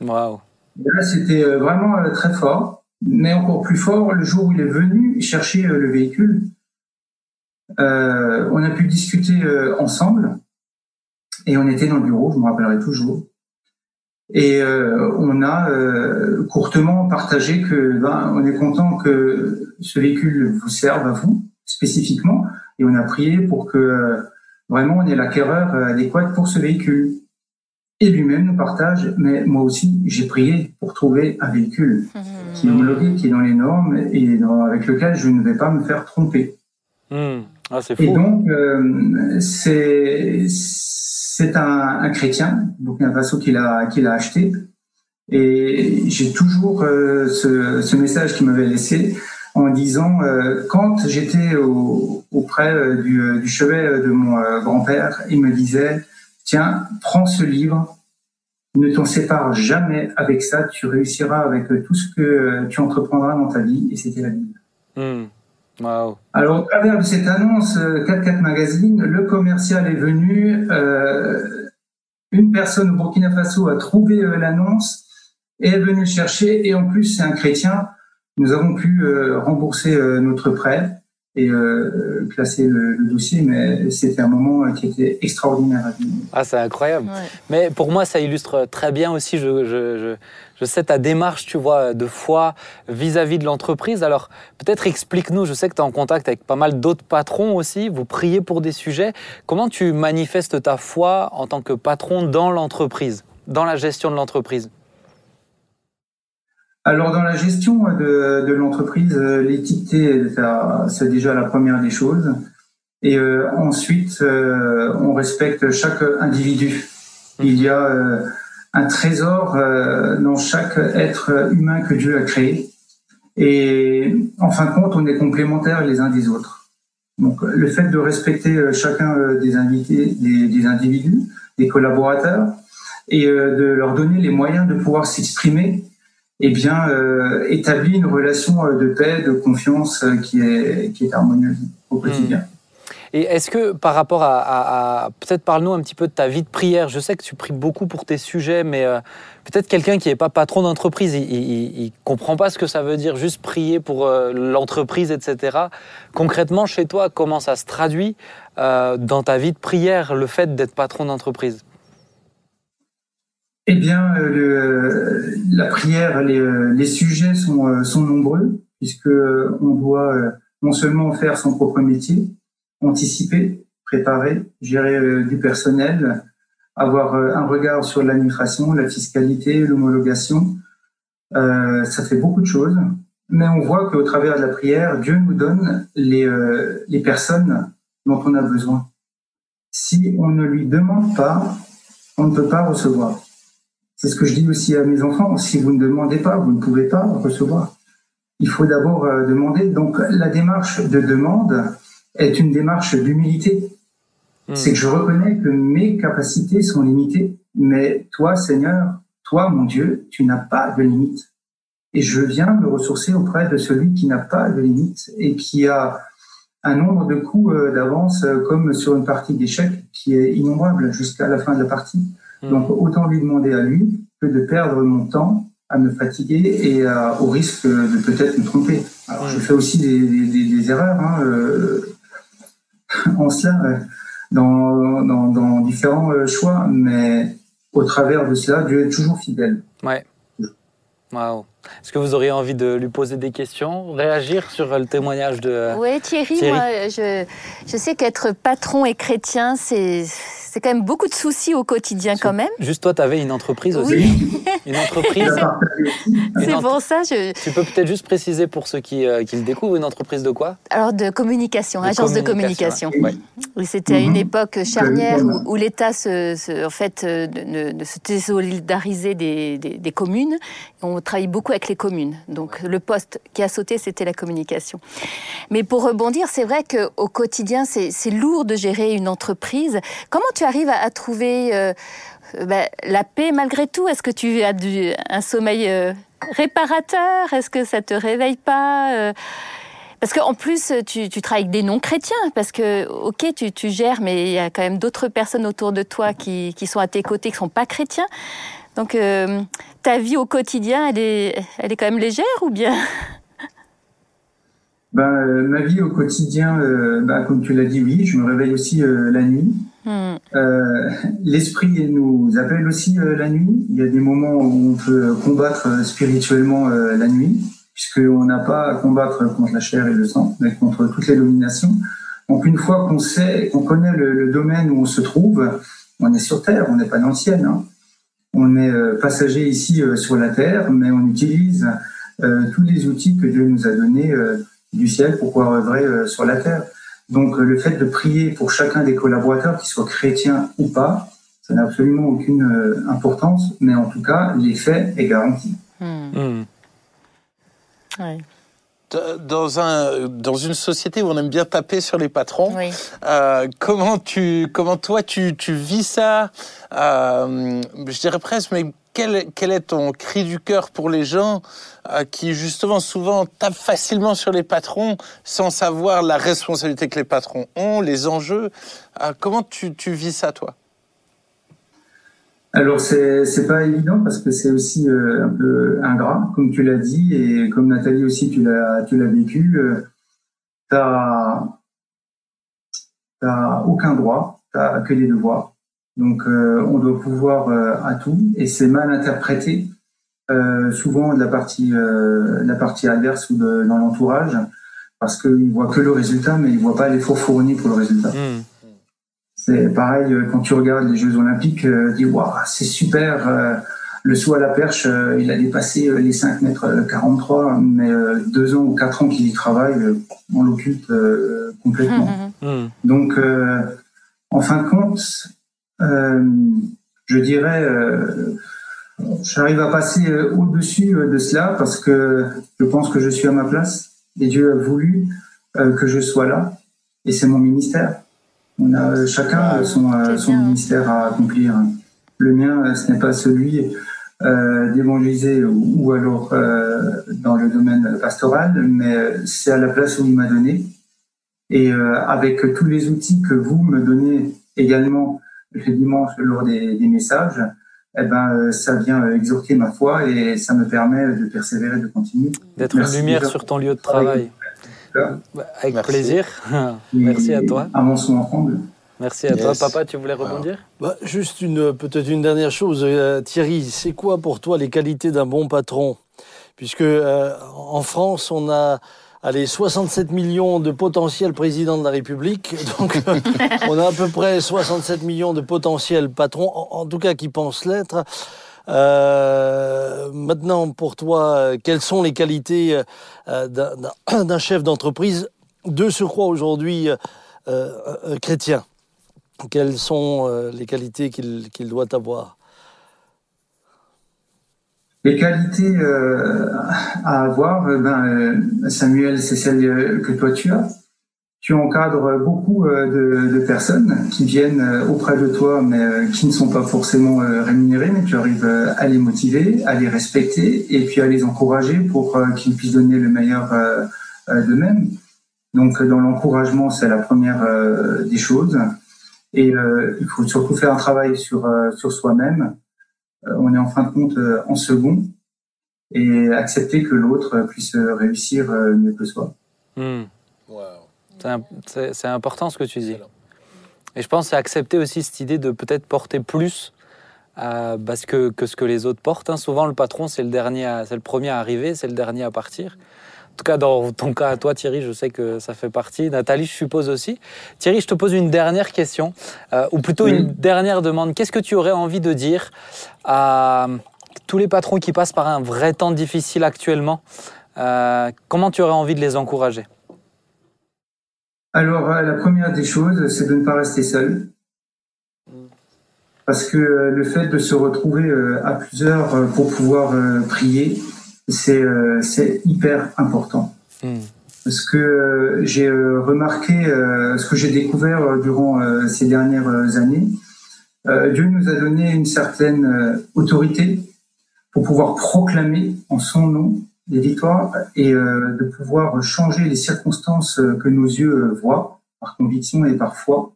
Wow. là, c'était vraiment très fort, mais encore plus fort le jour où il est venu chercher le véhicule. Euh, on a pu discuter euh, ensemble et on était dans le bureau, je me rappellerai toujours. Et euh, on a courtement partagé que ben, on est content que ce véhicule vous serve à vous spécifiquement et on a prié pour que vraiment on ait l'acquéreur adéquat pour ce véhicule. Et lui-même nous partage, mais moi aussi j'ai prié pour trouver un véhicule mmh. qui est homologué, qui est dans les normes et avec lequel je ne vais pas me faire tromper. Mmh. Ah, et donc, euh, c'est un, un chrétien, Faso, qui l'a qu'il a acheté. Et j'ai toujours euh, ce, ce, message qu'il m'avait laissé en disant euh, quand j'étais au, auprès du, du, chevet de mon grand-père, il me disait tiens, prends ce livre, ne t'en sépare jamais avec ça, tu réussiras avec tout ce que tu entreprendras dans ta vie. Et c'était la Bible. Alors, au travers de cette annonce 4-4 euh, Magazine, le commercial est venu, euh, une personne au Burkina Faso a trouvé euh, l'annonce et est venue le chercher, et en plus, c'est un chrétien. nous avons pu rembourser notre prêt et classer le, dossier, mais c'était un moment qui était extraordinaire à vivre. Ah, c'est incroyable. Mais pour moi, ça illustre très bien aussi, je, je, je sais ta démarche, tu vois, de foi vis-à-vis de l'entreprise. Alors, peut-être explique-nous, je sais que tu es en contact avec pas mal d'autres patrons aussi, vous priez pour des sujets. Comment tu manifestes ta foi en tant que patron dans l'entreprise, dans la gestion de l'entreprise? Alors dans la gestion de, l'entreprise, l'équité, c'est déjà la première des choses. Et euh, ensuite, euh, on respecte chaque individu. Il y a euh, un trésor euh, dans chaque être humain que Dieu a créé. Et en fin de compte, on est complémentaires les uns des autres. Donc, le fait de respecter euh, chacun euh, des des, individus, des collaborateurs, et de leur donner les moyens de pouvoir s'exprimer, eh bien, établit une relation de paix, de confiance qui est, qui est harmonieuse au quotidien. Et est-ce que par rapport à, peut-être parle-nous un petit peu de ta vie de prière. Je sais que tu pries beaucoup pour tes sujets, mais euh, peut-être quelqu'un qui n'est pas patron d'entreprise, il, ne comprend pas ce que ça veut dire juste prier pour euh, l'entreprise, etc. Concrètement, chez toi, comment ça se traduit euh, dans ta vie de prière le fait d'être patron d'entreprise? Eh bien, la prière, les, sujets sont, sont nombreux puisque on doit non seulement faire son propre métier, anticiper, préparer, gérer euh, du personnel, avoir euh, un regard sur l'administration, la fiscalité, l'homologation. Euh, ça fait beaucoup de choses, mais on voit qu'au travers de la prière, Dieu nous donne les, les personnes dont on a besoin. Si on ne lui demande pas, on ne peut pas recevoir. C'est ce que je dis aussi à mes enfants. Si vous ne demandez pas, vous ne pouvez pas recevoir. Il faut d'abord demander. Donc la démarche de demande, est une démarche d'humilité. Hmm. C'est que je reconnais que mes capacités sont limitées, mais toi, Seigneur, toi, mon Dieu, tu n'as pas de limite. Et je viens me ressourcer auprès de celui qui n'a pas de limite et qui a un nombre de coups euh, d'avance euh, comme sur une partie d'échecs qui est innombrable jusqu'à la fin de la partie. Hmm. Donc autant lui demander à lui que de perdre mon temps à me fatiguer et au risque de peut-être me tromper. Alors hmm. je fais aussi des, des, des erreurs. Hein, euh, en cela euh, dans, dans, dans, différents euh, choix, mais au travers de cela, Dieu est toujours fidèle. Ouais. Wow. Est-ce que vous auriez envie de lui poser des questions, réagir sur le témoignage de Oui, Thierry, Thierry. Moi, je, je sais qu'être patron et chrétien, c'est c'est quand même beaucoup de soucis au quotidien quand même. Juste toi, tu avais une entreprise aussi. Oui. Une entreprise. C'est pour ça. Je... Tu peux peut-être juste préciser pour ceux qui, euh, qui, le découvrent, une entreprise de quoi? Alors de communication, agence de communication. Oui. C'était à une mhm. époque charnière où, l'État se, en fait, euh, se désolidariser des, des, des, communes. On travaille beaucoup avec les communes. Donc le poste qui a sauté, c'était la communication. Mais pour rebondir, c'est vrai qu'au quotidien, c'est lourd de gérer une entreprise. Comment tu arrives à, trouver euh, ben, la paix malgré tout? Est-ce que tu as du, un sommeil euh, réparateur? Est-ce que ça te réveille pas euh? parce qu'en plus, tu, travailles avec des non-chrétiens, parce que, ok, tu, gères, mais il y a quand même d'autres personnes autour de toi qui, sont à tes côtés, qui ne sont pas chrétiens. Donc, ta vie au quotidien, elle est, elle est quand même légère ou bien? Ben, Ma vie au quotidien, ben, comme tu l'as dit, oui, je me réveille aussi la nuit. Hmm. Euh, l'esprit nous appelle aussi euh, la nuit. Il y a des moments où on peut combattre euh, spirituellement la nuit, puisqu'on n'a pas à combattre contre la chair et le sang, mais contre toutes les dominations. Donc une fois qu'on sait, qu'on connaît le, domaine où on se trouve, on est sur Terre, on n'est pas dans le ciel. Hein. On est passager ici sur la Terre, mais on utilise tous les outils que Dieu nous a donnés du ciel pour pouvoir œuvrer sur la Terre. Donc euh, le fait de prier pour chacun des collaborateurs, qu'ils soient chrétiens ou pas, ça n'a absolument aucune euh, importance, mais en tout cas, l'effet est garanti. Hmm. Hmm. Dans, un, dans une société où on aime bien taper sur les patrons, euh, comment, tu, comment toi tu, tu vis ça? Je dirais presque, mais quel, est ton cri du cœur pour les gens euh, qui, justement, souvent tapent facilement sur les patrons sans savoir la responsabilité que les patrons ont, les enjeux euh, Comment tu, vis ça, toi? Alors c'est pas évident parce que c'est aussi euh, un peu ingrat, comme tu l'as dit et comme Nathalie aussi tu l'as tu l'as t'as aucun droit, t'as que des devoirs. Donc euh, on doit pouvoir euh, à tout et c'est mal interprété euh, souvent de la partie la partie adverse ou de, dans l'entourage parce qu'ils voient que le résultat mais ils voient pas l'effort fourni pour le résultat. Hmm. C'est pareil quand tu regardes les Jeux Olympiques, euh, tu dis waouh c'est super. euh, le saut à la perche, euh, il a dépassé les 5 mètres euh, 43, mais deux ans ou quatre ans qu'il y travaille, on l'occulte euh, complètement. Hmm. Donc, en fin de compte, je dirais, euh, j'arrive à passer euh, au-dessus euh, de cela parce que je pense que je suis à ma place et Dieu a voulu euh, que je sois là et c'est mon ministère. On a euh, chacun euh, son, euh, bien. ministère à accomplir. Le mien, euh, ce n'est pas celui euh, d'évangéliser ou, ou alors euh, dans le domaine pastoral, mais euh, c'est à la place où il m'a donné. Et euh, avec tous les outils que vous me donnez également le dimanche lors des, des messages, eh ben, euh, ça vient euh, exhorter ma foi et ça me permet de persévérer, de continuer. D'être une Merci lumière sur ton lieu de travail. Bah, Avec Merci. plaisir. Merci à toi. Avançons ensemble. Merci à toi. Papa, tu voulais rebondir? Bah, juste une peut-être une dernière chose, euh, Thierry. C'est quoi pour toi les qualités d'un bon patron? Puisque euh, en France, on a allez 67 millions de potentiels présidents de la République, donc on a à peu près 67 millions de potentiels patrons, en, tout cas qui pensent l'être. Euh, maintenant, pour toi, quelles sont les qualités euh, d'un- chef d'entreprise de surcroît aujourd'hui euh, chrétien? Quelles sont les qualités qu'il doit avoir? Les qualités euh, à avoir, euh, ben, euh, Samuel, c'est celle euh, que toi tu as. Tu encadres beaucoup de, personnes qui viennent auprès de toi, mais qui ne sont pas forcément rémunérées, mais tu arrives à les motiver, à les respecter et puis à les encourager pour qu'ils puissent donner le meilleur d'eux-mêmes. Donc, dans l'encouragement, c'est la première des choses. Et il faut surtout faire un travail sur, sur soi-même. Euh, on est en fin de compte euh, en second et accepter que l'autre euh, puisse réussir mieux que soi. Hmm. Wow. C'est important ce que tu dis. Excellent. Et je pense c'est accepter aussi cette idée de peut-être porter plus euh, parce que, que ce que les autres portent. hein. Souvent, le patron, c'est le dernier, c'est le premier à arriver, c'est le dernier à partir. En tout cas, dans ton cas à toi, Thierry, je sais que ça fait partie. Nathalie, je suppose aussi. Thierry, je te pose une dernière question, euh, ou plutôt Oui. une dernière demande. Qu'est-ce que tu aurais envie de dire à tous les patrons qui passent par un vrai temps difficile actuellement Euh, Comment tu aurais envie de les encourager? Alors, euh, la première des choses, c'est de ne pas rester seul. Parce que le fait de se retrouver à plusieurs pour pouvoir prier, c'est euh, c'est hyper important. Hmm. Ce que euh, j'ai euh, remarqué, euh, ce que j'ai découvert durant ces dernières années, euh, Dieu nous a donné une certaine autorité pour pouvoir proclamer en son nom des victoires et de pouvoir changer les circonstances que nos yeux voient par conviction et par foi.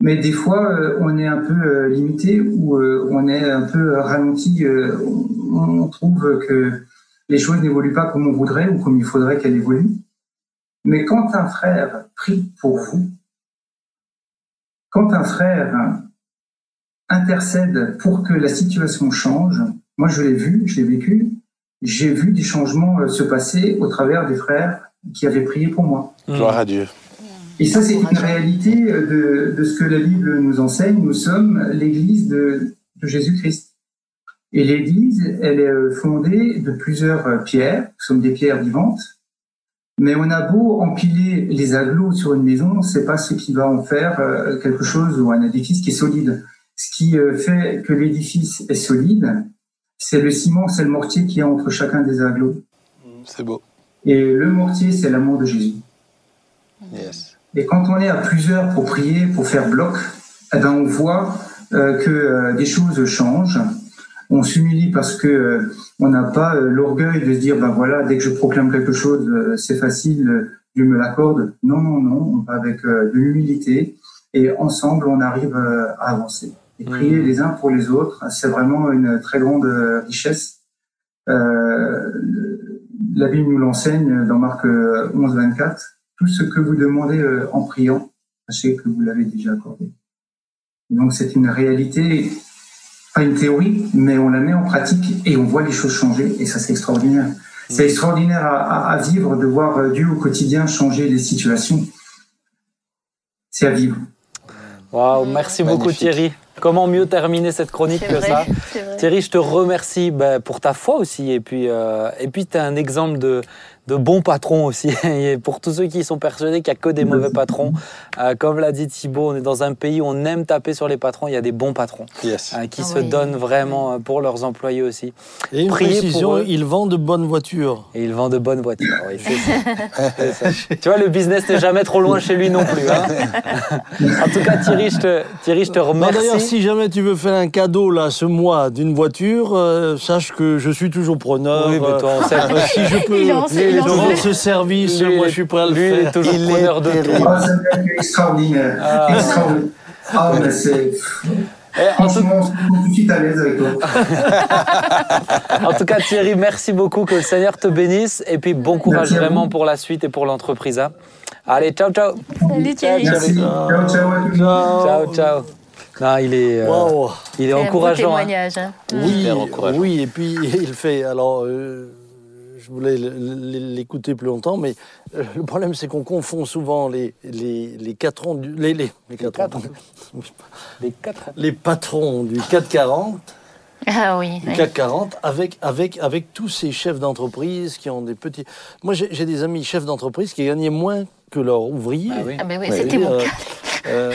Mais des fois, euh, on est un peu euh, limité ou euh, on est un peu ralenti. on, trouve que les choses n'évoluent pas comme on voudrait ou comme il faudrait qu'elles évoluent. Mais quand un frère prie pour vous, quand un frère intercède pour que la situation change, moi je l'ai vu, je l'ai vécu, j'ai vu des changements se passer au travers des frères qui avaient prié pour moi. Gloire à Dieu. Et ça, c'est une réalité de, de ce que la Bible nous enseigne. Nous sommes l'Église de, de Jésus-Christ. Et l'Église, elle est fondée de plusieurs euh, pierres. Nous sommes des pierres vivantes. Mais on a beau empiler les agglos sur une maison, c'est pas ce qui va en faire euh, quelque chose ou un édifice qui est solide. Ce qui euh, fait que l'édifice est solide, c'est le ciment, c'est le mortier qui est entre chacun des agglos. C'est beau. Et le mortier, c'est l'amour de Jésus. Yes. Et quand on est à plusieurs pour prier, pour faire bloc, eh ben on voit euh, que euh, des choses changent. On s'humilie parce que euh, on n'a pas l'orgueil de se dire ben voilà dès que je proclame quelque chose c'est facile, Dieu me l'accorde. Non non non, on va avec de l'humilité et ensemble on arrive à avancer. Et prier les uns pour les autres, c'est vraiment une très grande richesse. La Bible nous l'enseigne dans Marc 11, 24. Tout ce que vous demandez euh, en priant, sachez que vous l'avez déjà accordé. Donc c'est une réalité, pas une théorie, mais on la met en pratique et on voit les choses changer et ça c'est extraordinaire. C'est extraordinaire à, à, vivre de voir Dieu au quotidien changer les situations. C'est à vivre. Waouh, merci beaucoup Thierry. Comment mieux terminer cette chronique que ça Thierry, je te remercie ben, pour ta foi aussi. Et puis, euh, et puis tu es un exemple de, de bons patrons aussi. Et pour tous ceux qui sont persuadés qu'il n'y a que des mauvais patrons, euh, comme l'a dit Thibault, on est dans un pays où on aime taper sur les patrons. Il y a des bons patrons Yes. euh, qui Ah se oui. donnent vraiment euh, pour leurs employés aussi. Et une Priez précision, pour eux. ils vendent de bonnes voitures. Et ils vendent de bonnes voitures. Oui, c'est ça. C'est ça. Tu vois, le business n'est jamais trop loin chez lui non plus. hein. en tout cas, Thierry, je te, Thierry, je te Non, D'ailleurs, remercie. si jamais tu veux faire un cadeau là ce mois d'une voiture, euh, sache que je suis toujours preneur. Oui, mais toi, on sait. Si je peux Il te rendre ce service, Lui, moi je suis prêt à le lui, il est faire. toujours Il est preneur de tout. Ah, c'est extraordinaire. Ah. extraordinaire. Ah, mais c'est. Tout, Franchement, tout de suite à l'aise avec toi. en tout cas, Thierry, merci beaucoup. Que le Seigneur te bénisse. Et puis, bon courage vraiment pour la suite et pour l'entreprise. hein. Allez, ciao, ciao. Salut Thierry. Merci. Ciao, ciao à tous. Ciao, ciao. Non, il est, euh, Waouh. il est un beau encourageant. hein. témoignage. hein. Oui, oui, et puis il fait. Alors, euh, je voulais l'écouter plus longtemps, mais euh, le problème c'est qu'on confond souvent les les les patrons du les les, les patrons, Les quatre. les patrons du 440 Ah oui. du oui. CAC 40 avec, avec, avec tous ces chefs d'entreprise qui ont des petits. Moi, j'ai des amis chefs d'entreprise qui gagnaient moins que leurs ouvriers. Ah oui. Ah ben oui, c'était mon euh, cas. Euh,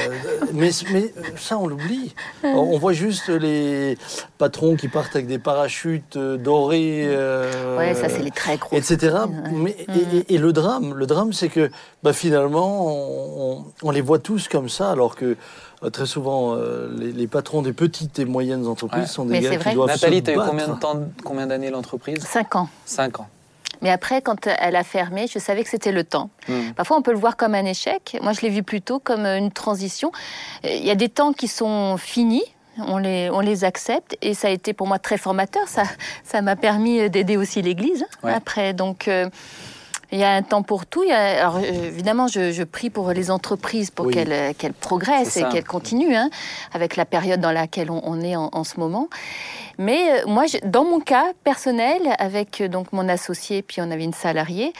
mais, mais ça, on l'oublie. On voit juste les patrons qui partent avec des parachutes euh, dorés. euh, Ouais, ça c'est les très gros. etc. Mais, et, et- et le drame, le drame, c'est que bah, finalement, on, on- on les voit tous comme ça, alors que euh, très souvent, euh, les, les patrons des petites et moyennes entreprises Ouais. sont des Mais gars qui doivent Nathalie, se tu as eu battre. combien de temps, combien d'années l'entreprise? Cinq ans. Cinq ans. Mais après, quand elle a fermé, je savais que c'était le temps. Hmm. Parfois, on peut le voir comme un échec. Moi, je l'ai vu plutôt comme une transition. Euh, Il y a des temps qui sont finis. On les, on les accepte et ça a été pour moi très formateur. Ça, ça m'a permis d'aider aussi l'Église hein, Ouais. après. Donc, euh, il y a un temps pour tout. Il y a- alors, euh, évidemment, je, je prie pour les entreprises pour Oui. qu'elles euh, qu'elles progressent et qu'elles continuent hein, avec la période dans laquelle on, on est en, en ce moment. Mais euh, moi, je- dans mon cas personnel, avec euh, donc mon associé, puis on avait une salariée,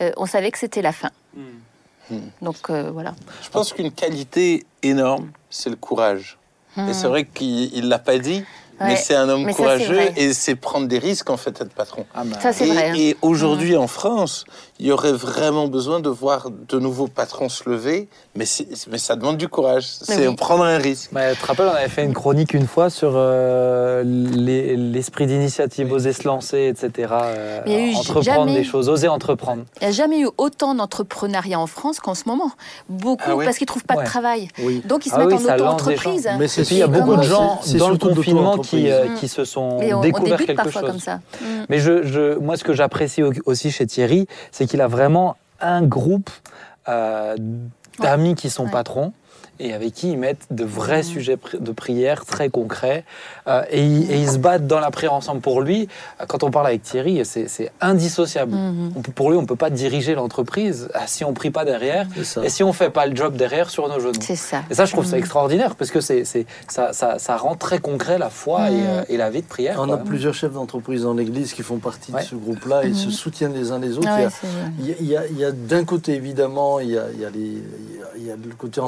euh, on savait que c'était la fin. Hmm. Donc euh, voilà. Je pense qu'une qualité énorme, c'est le courage. Et c'est vrai qu'il ne l'a pas dit, mais c'est un homme Mais courageux et c'est prendre des risques en fait être patron. Ah bah, Ça, c'est et vrai. hein. et aujourd'hui en France, il y aurait vraiment besoin de voir de nouveaux patrons se lever, mais, mais ça demande du courage. C'est oui. prendre un risque. bah, tu te rappelles, on avait fait une chronique une fois sur euh, les- l'esprit d'initiative, oser se lancer, etc. euh, Il y a eu entreprendre jamais- des choses, oser entreprendre. Il n'y a jamais eu autant d'entrepreneuriat en France qu'en ce moment. Beaucoup, Ah oui parce qu'ils ne trouvent pas Ouais. de travail. Oui. Donc ils se Ah mettent oui, en auto-entreprise. Mais c'est il y a beaucoup de gens dans le confinement qui, euh, Mm. qui se sont on, on découverts débute quelque parfois chose. comme ça. Mm. Mais je, je- moi, ce que j'apprécie au- aussi chez Thierry, c'est qu'il a vraiment un groupe euh, d'amis qui sont patrons et avec qui ils mettent de vrais sujets de prière très concrets euh, et, ils, et ils se battent dans la prière ensemble. Pour lui, euh, quand on parle avec Thierry, c'est indissociable. Mhm. On peut- pour lui, on ne peut pas diriger l'entreprise ah, si on ne prie pas derrière et si on ne fait pas le job derrière sur nos genoux. C'est ça. Et ça, je trouve ça Mhm. extraordinaire parce que c'est ça, ça, ça rend très concret la foi et, Mhm. euh, et la vie de prière. On a plusieurs chefs d'entreprise dans l'Église qui font partie Ouais. de ce groupe-là et se soutiennent les uns les autres. Ah Il y ouais, a- d'un côté, évidemment, il y a, il y a les- il y a- il y a le côté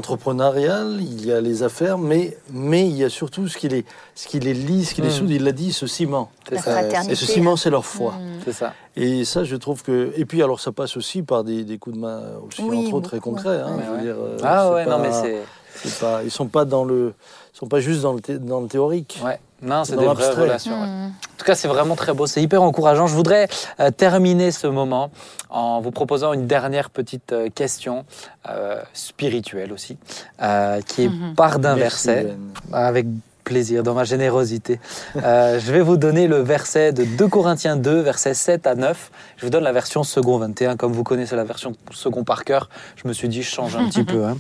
entrepreneurial, il y a les affaires, mais, mais il y a surtout ce qui les, ce qui les lie, ce qui les Mm. soude. Il l'a dit, ce ciment. Ça. Et ce ciment, c'est leur foi. Mm. ça. Et ça, je trouve que. Et puis, alors, ça passe aussi par des, des coups de main aussi, Oui, entre autres, très concrets. hein, ouais. dire, euh, Ah ouais, non mais c'est... c'est pas, ils sont pas dans le, ils sont pas juste dans le, thé- dans le théorique. Ouais. Non, c'est des vraies relations. ouais. Mm. En tout cas, c'est vraiment très beau, c'est hyper encourageant. Je voudrais euh, terminer ce moment en vous proposant une dernière petite euh, question euh, spirituelle aussi, euh, qui est Mhm. part d'un verset avec plaisir, dans ma générosité. Euh, je vais vous donner le verset de 2 Corinthiens 2, versets 7 à 9. Je vous donne la version second 21. Comme vous connaissez la version second par cœur, je me suis dit, je change un petit peu. hein.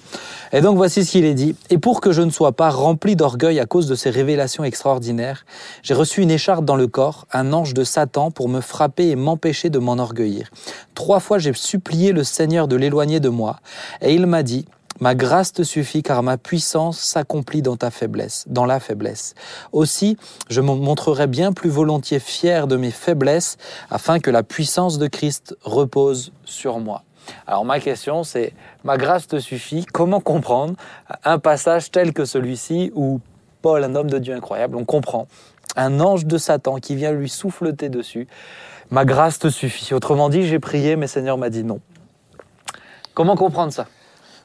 Et donc voici ce qu'il est dit. Et pour que je ne sois pas rempli d'orgueil à cause de ces révélations extraordinaires, j'ai reçu une écharpe dans le corps, un ange de Satan pour me frapper et m'empêcher de m'enorgueillir. Trois fois j'ai supplié le Seigneur de l'éloigner de moi, et il m'a dit, Ma grâce te suffit car ma puissance s'accomplit dans ta faiblesse, dans la faiblesse. Aussi, je me montrerai bien plus volontiers fier de mes faiblesses afin que la puissance de Christ repose sur moi. Alors ma question c'est, ma grâce te suffit, comment comprendre un passage tel que celui-ci où Paul, un homme de Dieu incroyable, on comprend un ange de Satan qui vient lui souffleter dessus, ma grâce te suffit. Autrement dit, j'ai prié, mais Seigneur m'a dit non. Comment comprendre ça?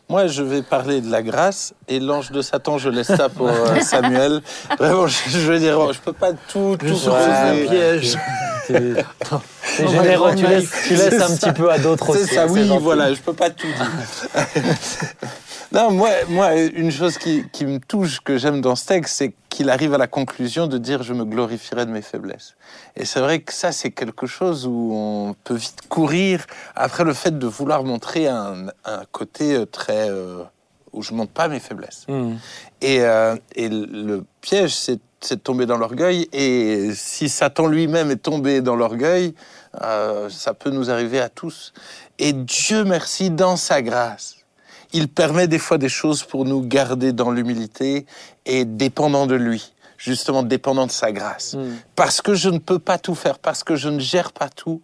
Moi, je vais parler de la grâce et l'ange de Satan, je laisse ça pour euh, Samuel. Vraiment, je, je veux dire, je peux pas tout, tout Juste un refuser. piège. C'est c'est généreux, tu laisses, tu laisses un petit peu à d'autres aussi. C'est ça, hein, oui, voilà, je peux pas tout dire. non, moi, moi, une chose qui, qui me touche, que j'aime dans ce texte, c'est qu'il arrive à la conclusion de dire je me glorifierai de mes faiblesses. Et c'est vrai que ça, c'est quelque chose où on peut vite courir après le fait de vouloir montrer un, un côté euh, très. euh, où je montre pas mes faiblesses. Hmm. Et, euh, et le piège, c'est c'est de tomber dans l'orgueil. Et si Satan lui-même est tombé dans l'orgueil, euh, ça peut nous arriver à tous. Et Dieu merci, dans sa grâce, il permet des fois des choses pour nous garder dans l'humilité et dépendant de lui, justement dépendant de sa grâce. Mm. Parce que je ne peux pas tout faire, parce que je ne gère pas tout,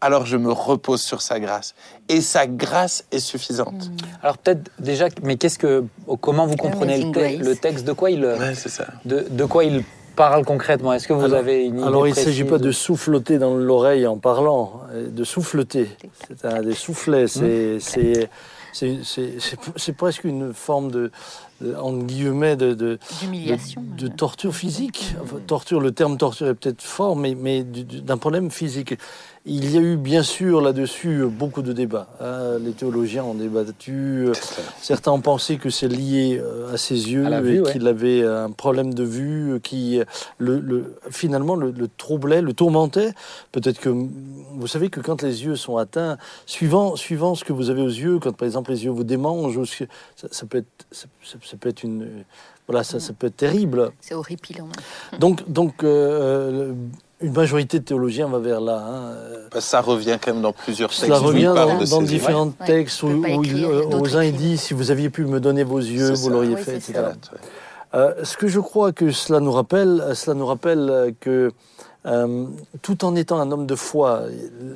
alors je me repose sur sa grâce. Et sa grâce est suffisante. Alors peut-être déjà, mais qu'est-ce que, comment vous comprenez le, te- texte? De quoi il, Ouais, ça. de, de quoi il parle concrètement Est-ce que vous Alors- avez une idée Alors, il ne s'agit pas de souffloter dans l'oreille en parlant, euh, de souffleter. C'est un des soufflets. C'est c'est- c'est- c'est- c'est- c'est presque une forme de, de- entre guillemets, de, de, D'humiliation. de, de torture physique. Enfin, torture, le terme torture est peut-être fort, mais, mais du- du- d'un problème physique. Il y a eu bien sûr là-dessus beaucoup de débats. hein. Les théologiens ont débattu. Certains ont pensé que c'est lié euh, à ses yeux À la vue, et ouais. qu'il avait un problème de vue euh, qui euh, le, le- finalement le, le troublait, le tourmentait. Peut-être que vous savez que quand les yeux sont atteints, suivant, suivant ce que vous avez aux yeux, quand par exemple les yeux vous démangent, ça, ça peut être, ça, ça- ça peut être une, voilà, ça, ça peut être terrible. C'est horripilant. Donc, donc euh, une majorité de théologiens va vers là. hein. Ça revient quand même dans plusieurs textes. Il revient dans, de dans ses différents Ouais. textes où, il- euh, aux uns il écrivent. dit si vous aviez pu me donner vos yeux, vous ça. l'auriez Oui, fait, etc. ça. Ouais. Euh, ce que je crois que cela nous rappelle, euh, cela nous rappelle euh, que euh, tout en étant un homme de foi,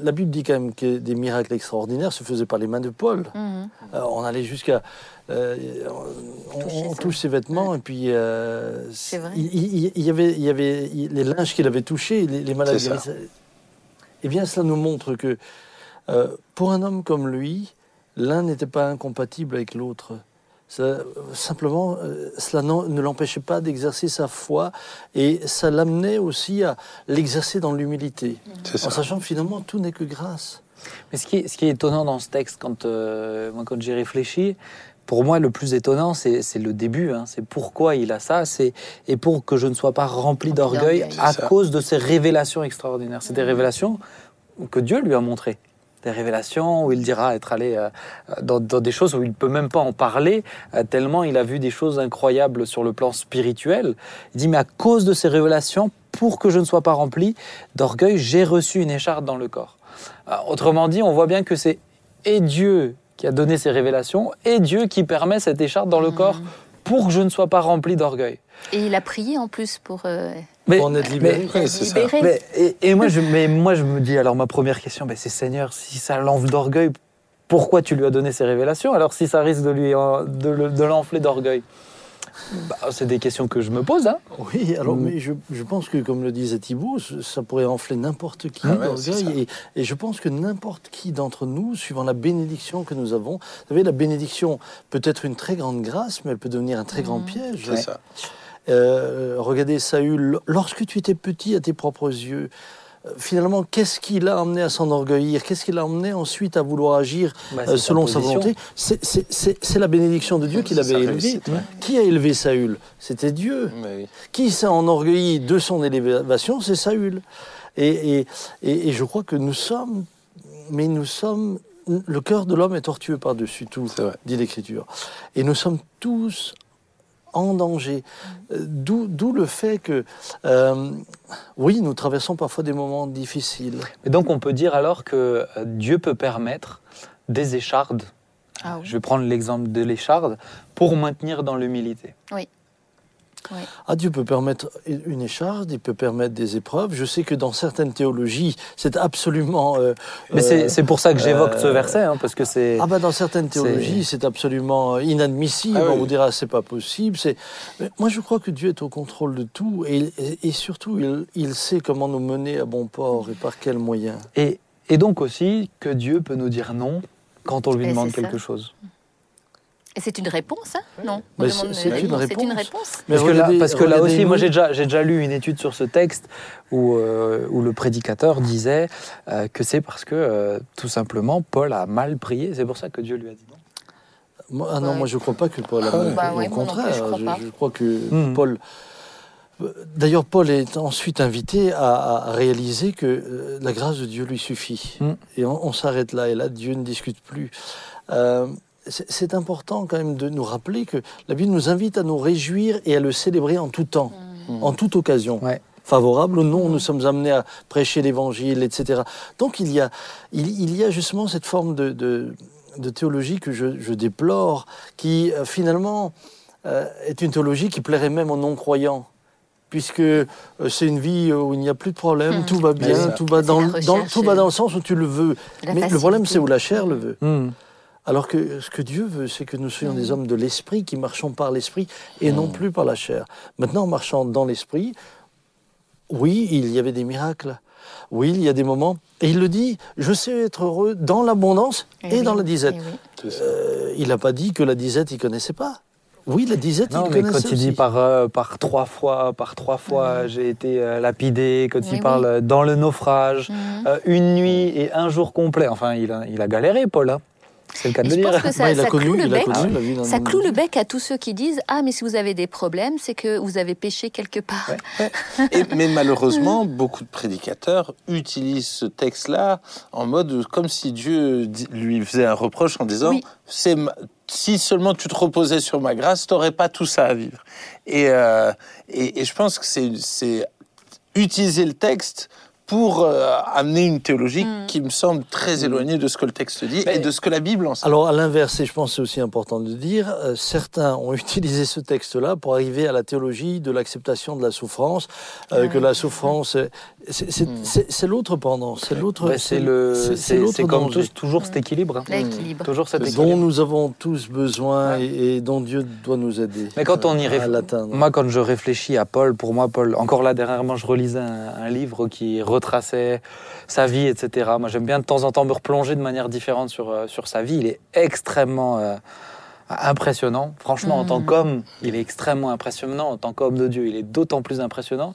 la Bible dit quand même que des miracles extraordinaires se faisaient par les mains de Paul. Mhm. Euh, on allait jusqu'à euh, on, touche ses vêtements et puis euh, C'est vrai. il, il- il y avait, il y avait il- les linges qu'il avait touchés, les, les malades C'est ça. guérissaient. Eh bien, cela nous montre que euh, pour un homme comme lui, l'un n'était pas incompatible avec l'autre. Ça, simplement, euh, cela ne l'empêchait pas d'exercer sa foi et ça l'amenait aussi à l'exercer dans l'humilité, C'est ça. en sachant que finalement tout n'est que grâce. Mais ce qui, est, ce qui est étonnant dans ce texte, quand, euh, moi, quand j'ai réfléchi, pour moi, le plus étonnant, c'est le début. hein. C'est pourquoi il a ça. C'est et pour que je ne sois pas rempli d'orgueil à ça. cause de ces révélations extraordinaires. C'est des révélations que Dieu lui a montrées. Des révélations où il dira être allé euh, dans, dans des choses où il peut même pas en parler, euh, tellement il a vu des choses incroyables sur le plan spirituel. Il dit, mais à cause de ces révélations, pour que je ne sois pas rempli d'orgueil, j'ai reçu une écharpe dans le corps. Euh, Autrement dit, on voit bien que c'est et Dieu qui a donné ces révélations et Dieu qui permet cette écharpe dans le corps pour que je ne sois pas rempli d'orgueil. Et il a prié en plus pour euh, Mais, Pour en être libéré. C'est ça. mais- et, et moi, je, mais moi, je me dis, alors ma première question, ben, c'est Seigneur, si ça l'enfle d'orgueil, pourquoi tu lui as donné ces révélations? Alors si ça risque de lui en- de, le- de l'enfler d'orgueil? Bah, C'est des questions que je me pose. Hein. Oui, alors, Mm. mais je, je pense que, comme le disait Thibault, ça pourrait enfler n'importe qui Ah ouais. Et, et je pense que n'importe qui d'entre nous, suivant la bénédiction que nous avons, vous savez, la bénédiction peut être une très grande grâce, mais elle peut devenir un très grand piège. C'est ça. Euh, regardez Saül, lorsque tu étais petit à tes propres yeux, finalement, qu'est-ce qui l'a amené à s'enorgueillir? Qu'est-ce qui l'a amené ensuite à vouloir agir Bah, euh, selon sa volonté? C'est- la bénédiction de Dieu qui l'avait élevé. ouais. Qui a élevé Saül? C'était Dieu. Oui. Qui s'est enorgueilli de son élévation? C'est Saül. Et, et, et, et je crois que nous sommes, mais nous sommes, le cœur de l'homme est tortueux par-dessus tout, dit l'Écriture. Et nous sommes tous en danger. Euh, D'où le fait que, euh, oui, nous traversons parfois des moments difficiles. Et donc on peut dire alors que euh, Dieu peut permettre des échardes, Ah oui. je vais prendre l'exemple de l'écharde, pour maintenir dans l'humilité. Ah, Dieu peut permettre une écharde, il peut permettre des épreuves. Je sais que dans certaines théologies, c'est absolument... euh, Mais euh, c'est pour ça que j'évoque ce euh, verset, hein, parce que c'est... Ah bah dans certaines théologies, c'est absolument inadmissible. Ah oui. On vous dira c'est pas possible. C'est. Mais moi je crois que Dieu est au contrôle de tout et, et- et surtout il, il sait comment nous mener à bon port et par quels moyens. Et, et donc aussi que Dieu peut nous dire non quand on lui Et demande ça. quelque chose. Et c'est une réponse, hein Non. On Mais demande c'est- une non, C'est une réponse. Parce que là, regardez- parce que là aussi, moi j'ai déjà, j'ai déjà lu une étude sur ce texte où, euh, où le prédicateur disait euh, que c'est parce que euh, tout simplement Paul a mal prié, c'est pour ça que Dieu lui a dit non. Moi, ah non, Ouais. moi je crois pas que Paul a Ah mal. Bah ouais, Au plus, contraire, je crois pas. je crois que Mhm. Paul. D'ailleurs, Paul est ensuite invité à, à réaliser que euh, la grâce de Dieu lui suffit. Mhm. Et on, on s'arrête là, et là, Dieu ne discute plus. C'est important quand même de nous rappeler que la Bible nous invite à nous réjouir et à le célébrer en tout temps, Mm. en toute occasion. Ouais. Favorable ou non, nous sommes amenés à prêcher l'évangile, etc. Donc il y a, il, il y a justement cette forme de, de, de théologie que je, je déplore, qui euh, finalement euh, est une théologie qui plairait même aux non-croyants. Puisque euh, c'est une vie où il n'y a plus de problème, Hmm. tout va bien, tout va dans, tout va dans le sens où tu le veux. La Mais le problème, c'est où la chair le veut. Hmm. Alors que ce que Dieu veut, c'est que nous soyons des hommes de l'esprit, qui marchons par l'esprit et non plus par la chair. Maintenant, en marchant dans l'esprit, oui, il y avait des miracles. Oui, il y a des moments. Et il le dit, je sais être heureux dans l'abondance et, Eh oui, dans la disette. eh oui. Euh, il n'a pas dit que la disette, il connaissait pas. Oui, la disette, Non, il mais connaissait quand il dit par, euh, par trois fois, par trois fois, j'ai été euh, lapidé, quand Oui, il parle oui. dans le naufrage, euh, une nuit et un jour complet, enfin, il a, il a galéré, Paul. hein. C'est le cas de je dire. pense que ça, Bah, il a ça connu, cloue le il a bec. connu d'un Ça cloue le bec à tous ceux qui disent Ah, mais si vous avez des problèmes, c'est que vous avez péché quelque part. Et- mais malheureusement, beaucoup de prédicateurs utilisent ce texte-là en mode comme si Dieu di- lui faisait un reproche en disant Oui. c'est ma- si seulement tu te reposais sur ma grâce, tu n'aurais pas tout ça à vivre. Et, euh, et, et je pense que c'est- c'est utiliser le texte pour euh, amener une théologie Mm. qui me semble très éloignée de ce que le texte dit Mais- et de ce que la Bible enseigne. Alors, à l'inverse, et je pense que c'est aussi important de le dire, euh, certains ont utilisé ce texte-là pour arriver à la théologie de l'acceptation de la souffrance, euh, Ouais. que la souffrance, euh, c'est l'autre pendant, c'est l'autre. Bah, c'est le, c'est- comme tous, toujours cet équilibre. hein. L'équilibre. Toujours cet équilibre. dont nous avons tous besoin Ouais. et, et dont Dieu doit nous aider. Mais quand on y réfléchit, moi quand je réfléchis à Paul, pour moi Paul, encore là dernièrement je relisais un, un livre qui retraçait sa vie, etc. Moi j'aime bien de temps en temps me replonger de manière différente sur, euh, sur sa vie. Il est extrêmement euh, impressionnant. Franchement, en tant Mhm. qu'homme, il est extrêmement impressionnant. En tant qu'homme de Dieu, il est d'autant plus impressionnant.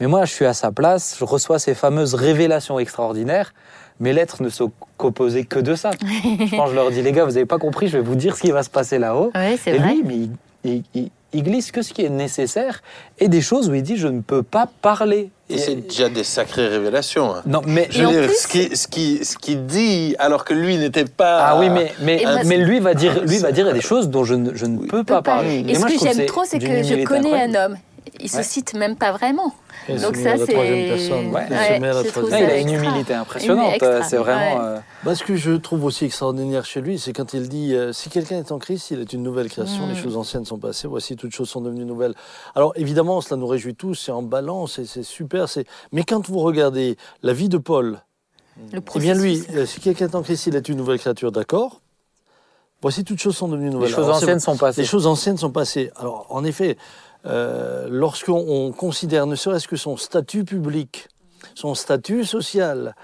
Mais moi je suis à sa place, je reçois ces fameuses révélations extraordinaires. Mes lettres ne sont composées que de ça. Quand je leur dis, les gars, vous n'avez pas compris, je vais vous dire ce qui va se passer là-haut. Oui, c'est vrai. lui, mais il, il- il- il glisse que ce qui est nécessaire et des choses où il dit je ne peux pas parler. Et c'est déjà des sacrées révélations. hein. non, mais Je Et veux en dire, plus- ce qui, ce qui, ce qui dit, alors que lui n'était pas. ah oui, mais mais, Et mais lui va dire lui va dire des choses dont je ne, je ne Oui. peux pas pas. parler. Et ce moi, je que j'aime trop, c'est que je connais incroyable. un homme. Il se Ouais. cite même pas vraiment. Et Donc se ça, met à la troisième c'est- personne. Ouais. Il Ouais, il a une humilité impressionnante. Extra, C'est vraiment. ouais. euh, Bah, ce que je trouve aussi extraordinaire chez lui, c'est quand il dit euh, si quelqu'un est en Christ, il est une nouvelle création, Mm. les choses anciennes sont passées, voici toutes choses sont devenues nouvelles. Alors évidemment, cela nous réjouit tous, c'est en balance et c'est super. c'est- Mais quand vous regardez la vie de Paul, Le eh bien lui, euh, si quelqu'un est en Christ, il est une nouvelle créature, d'accord Voici toutes choses sont devenues les nouvelles. choses Alors, c'est- anciennes sont passées. les choses anciennes sont passées. Alors, en effet, euh, lorsqu'on on considère ne serait-ce que son statut public, son statut social,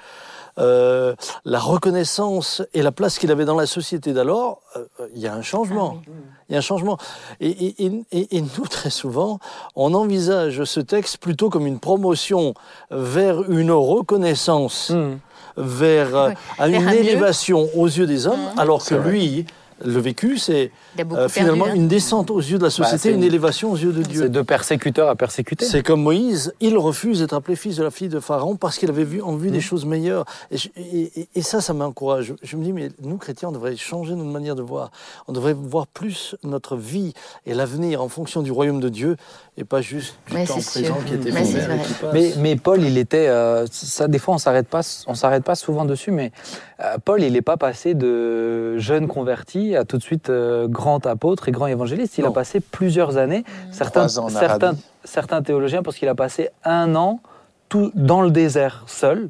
euh, la reconnaissance et la place qu'il avait dans la société d'alors, euh, il y a un changement. Ah oui. Il y a un changement. Et, et- et- et- et nous, très souvent, on envisage ce texte plutôt comme une promotion vers une reconnaissance, Hmm. vers Oui. à Vers une un mieux. élévation aux yeux des hommes, Mhm. alors que lui, le vécu, c'est euh, finalement perdu, hein. une descente aux yeux de la société, c'est une une- élévation aux yeux de C'est Dieu. de persécuteur à persécuter. C'est comme Moïse, il refuse d'être appelé fils de la fille de Pharaon parce qu'il avait vu en vue Mm. des choses meilleures. Et, je- et- et- et ça, ça m'encourage. Je, je me dis, mais nous, chrétiens, on devrait changer notre manière de voir. On devrait voir plus notre vie et l'avenir en fonction du royaume de Dieu et pas juste du Mais temps c'est présent sûr. qui est Mais c'est qui mais Paul, il était. euh, ça, des fois, on s'arrête pas, on s'arrête pas souvent dessus, mais euh, Paul, il n'est pas passé de jeune converti à tout de suite euh, grand apôtre et grand évangéliste. Il a passé plusieurs années. Certains, Trois ans en certains, Arabie. certains théologiens pensent qu'il a passé un an tout dans le désert seul.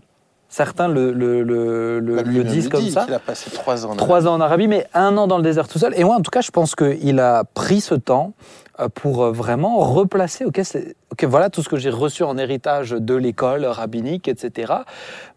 Certains le, le, le, le- Bah, disent comme dit ça. qu'il a passé trois ans. en Trois ans en Arabie, mais un an dans le désert tout seul. Et moi, en tout cas, je pense qu'il a pris ce temps euh, pour euh, vraiment replacer, ok, c'est- ok, voilà tout ce que j'ai reçu en héritage de l'école rabbinique, etc.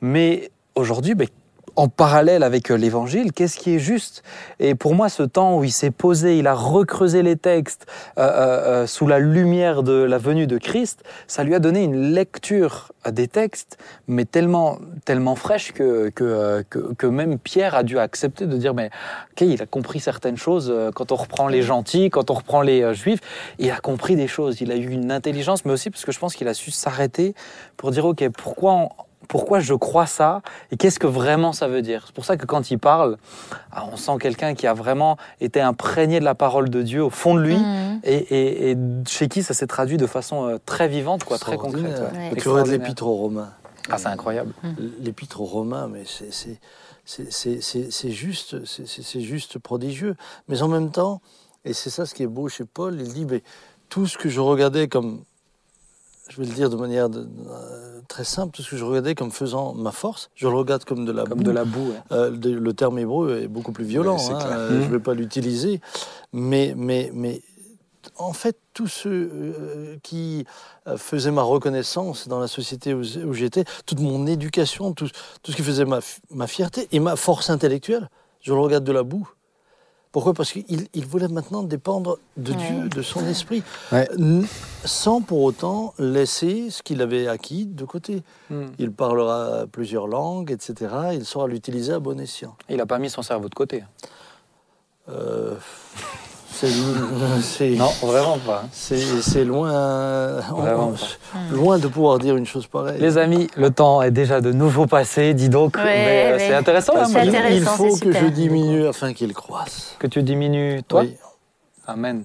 Mais aujourd'hui, ben, en parallèle avec euh, l'évangile, qu'est-ce qui est juste? Et pour moi, ce temps où il s'est posé, il a recreusé les textes euh, euh, euh, sous la lumière de la venue de Christ, ça lui a donné une lecture euh, des textes, mais tellement, tellement fraîche que, que, que, que même Pierre a dû accepter de dire, mais ok, il a compris certaines choses quand on reprend les gentils, quand on reprend les juifs, il a compris des choses, il a eu une intelligence, mais aussi parce que je pense qu'il a su s'arrêter pour dire, ok, pourquoi on- pourquoi je crois ça et qu'est-ce que vraiment ça veut dire. C'est pour ça que quand il parle, ah, on sent quelqu'un qui a vraiment été imprégné de la parole de Dieu au fond de lui Mhm. et, et- et chez qui ça s'est traduit de façon euh, très vivante, quoi, très concrète. Ouais. Ouais. Tu aurais de Extraordinaire. l'épître aux Romains. Ah, c'est incroyable. L'épître aux Romains, mais c'est- c'est- c'est c'est- c'est- c'est juste, c'est- c'est c'est juste prodigieux. Mais en même temps, et c'est ça ce qui est beau chez Paul, il dit, mais tout ce que je regardais comme, je vais le dire de manière de- euh, très simple, tout ce que je regardais comme faisant ma force, je le regarde comme de la Comme boue. de la boue. ouais. Euh, de- le terme hébreu est beaucoup plus violent. Hein, euh. Je ne vais pas l'utiliser. Mais, mais, mais en fait, tous ceux euh, qui faisaient ma reconnaissance dans la société où, j'étais, toute mon éducation, tout, tout ce qui faisait ma, ma fierté et ma force intellectuelle, je le regarde de la boue. Pourquoi? Parce qu'il il voulait maintenant dépendre de Ouais. Dieu, de son esprit, Ouais. sans pour autant laisser ce qu'il avait acquis de côté. Hmm. Il parlera plusieurs langues, etc. Il saura l'utiliser à bon escient. Il n'a pas mis son cerveau de côté. Euh, c'est c'est- Non, vraiment pas. c'est c'est loin, Vraiment on- loin de pouvoir dire une chose pareille. Les amis, le temps est déjà de nouveau passé, dis donc. Ouais, mais euh, ouais. c'est intéressant, hein, il, intéressant, il faut c'est que je diminue afin qu'il croisse. que tu diminues, toi. Oui. Amen.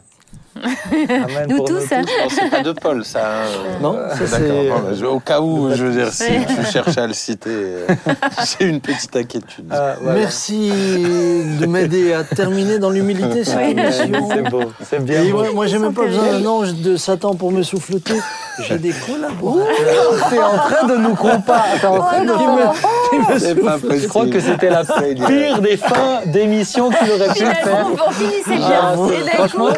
Nous tous, hein. Non, c'est pas de Paul, ça. hein. Non, ça, D'accord. c'est- au cas où, je veux dire, si tu cherches à le citer, euh, j'ai une petite inquiétude. Ah, voilà. Merci de m'aider à terminer dans l'humilité cette émission. C'est beau, c'est bien Et beau. moi, moi j'ai même pas besoin d'un ange de Satan pour me souffleter. J'ai des collaborateurs. T'es en train de nous comparer. T'es en train de pas Je crois que c'était la pire des fins d'émission qu'il aurait pu faire. On finissait Ah, bien. d'un franchement,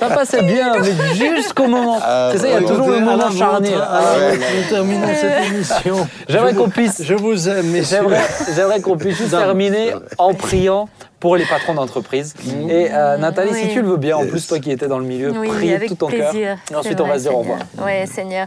ça passait bien, mais jusqu'au moment. Ah, c'est ça, il y a ouais. toujours le moment la Ah ouais. Nous terminons cette émission. J'aimerais qu'on puisse- Je vous aime, messieurs. J'aimerais, j'aimerais qu'on puisse juste terminer en priant pour les patrons d'entreprise. Et euh, Nathalie, si Oui. tu le veux bien, en plus toi qui étais dans le milieu, Oui, prie avec tout ton cœur. Et ensuite, on va se dire au revoir. Oui, Seigneur.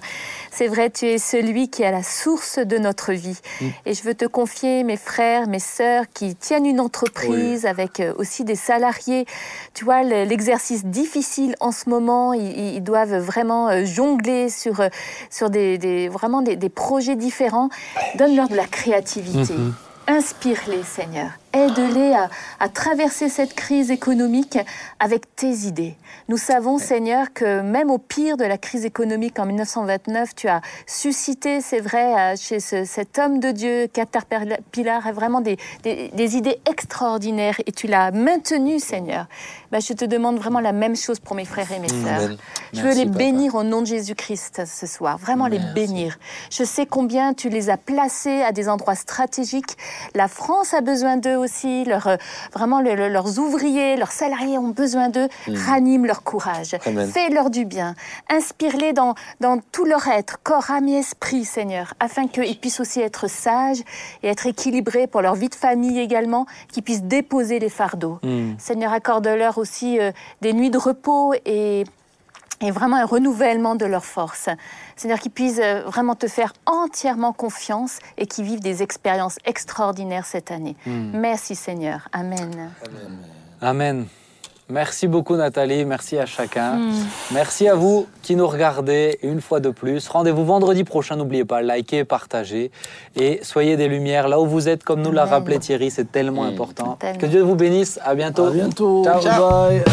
C'est vrai, tu es celui qui est à la source de notre vie. Mm. Et je veux te confier mes frères, mes sœurs qui tiennent une entreprise avec euh, aussi des salariés. Tu vois, le- l'exercice difficile en ce moment, ils, ils doivent vraiment euh, jongler sur, euh, sur des, des- vraiment des, des projets différents. Donne-leur de la créativité. Mhm. Inspire-les, Seigneur. Aide-les à, à traverser cette crise économique avec tes idées. Nous savons, Seigneur, que même au pire de la crise économique en 1929, tu as suscité, c'est vrai, euh, chez ce- cet homme de Dieu, Caterpillar, vraiment des, des- des idées extraordinaires et tu l'as maintenu, Seigneur. Ben, je te demande vraiment la même chose pour mes frères et mes sœurs. Je veux les papa. bénir au nom de Jésus-Christ ce soir, vraiment les bénir. Je sais combien tu les as placés à des endroits stratégiques. La France a besoin d'eux aussi, leurs, euh, vraiment le- le- leurs ouvriers, leurs salariés ont besoin d'eux. Ranime leur courage. Fais-leur du bien. Inspire-les dans, dans tout leur être, corps, âme et esprit, Seigneur, afin qu'ils puissent aussi être sages et être équilibrés pour leur vie de famille également, qu'ils puissent déposer les fardeaux. Seigneur, accorde-leur aussi euh, des nuits de repos et et vraiment un renouvellement de leurs forces. Seigneur, qu'ils puissent euh, vraiment te faire entièrement confiance et qu'ils vivent des expériences extraordinaires cette année. Merci Seigneur. Amen. Amen. Merci beaucoup Nathalie, merci à chacun. Merci à vous qui nous regardez une fois de plus. Rendez-vous vendredi prochain, n'oubliez pas, likez, partagez et soyez des lumières là où vous êtes, comme nous l'a rappelé Thierry, c'est tellement important. Tellement. Que Dieu vous bénisse, à bientôt. À bientôt. Ciao. Bye.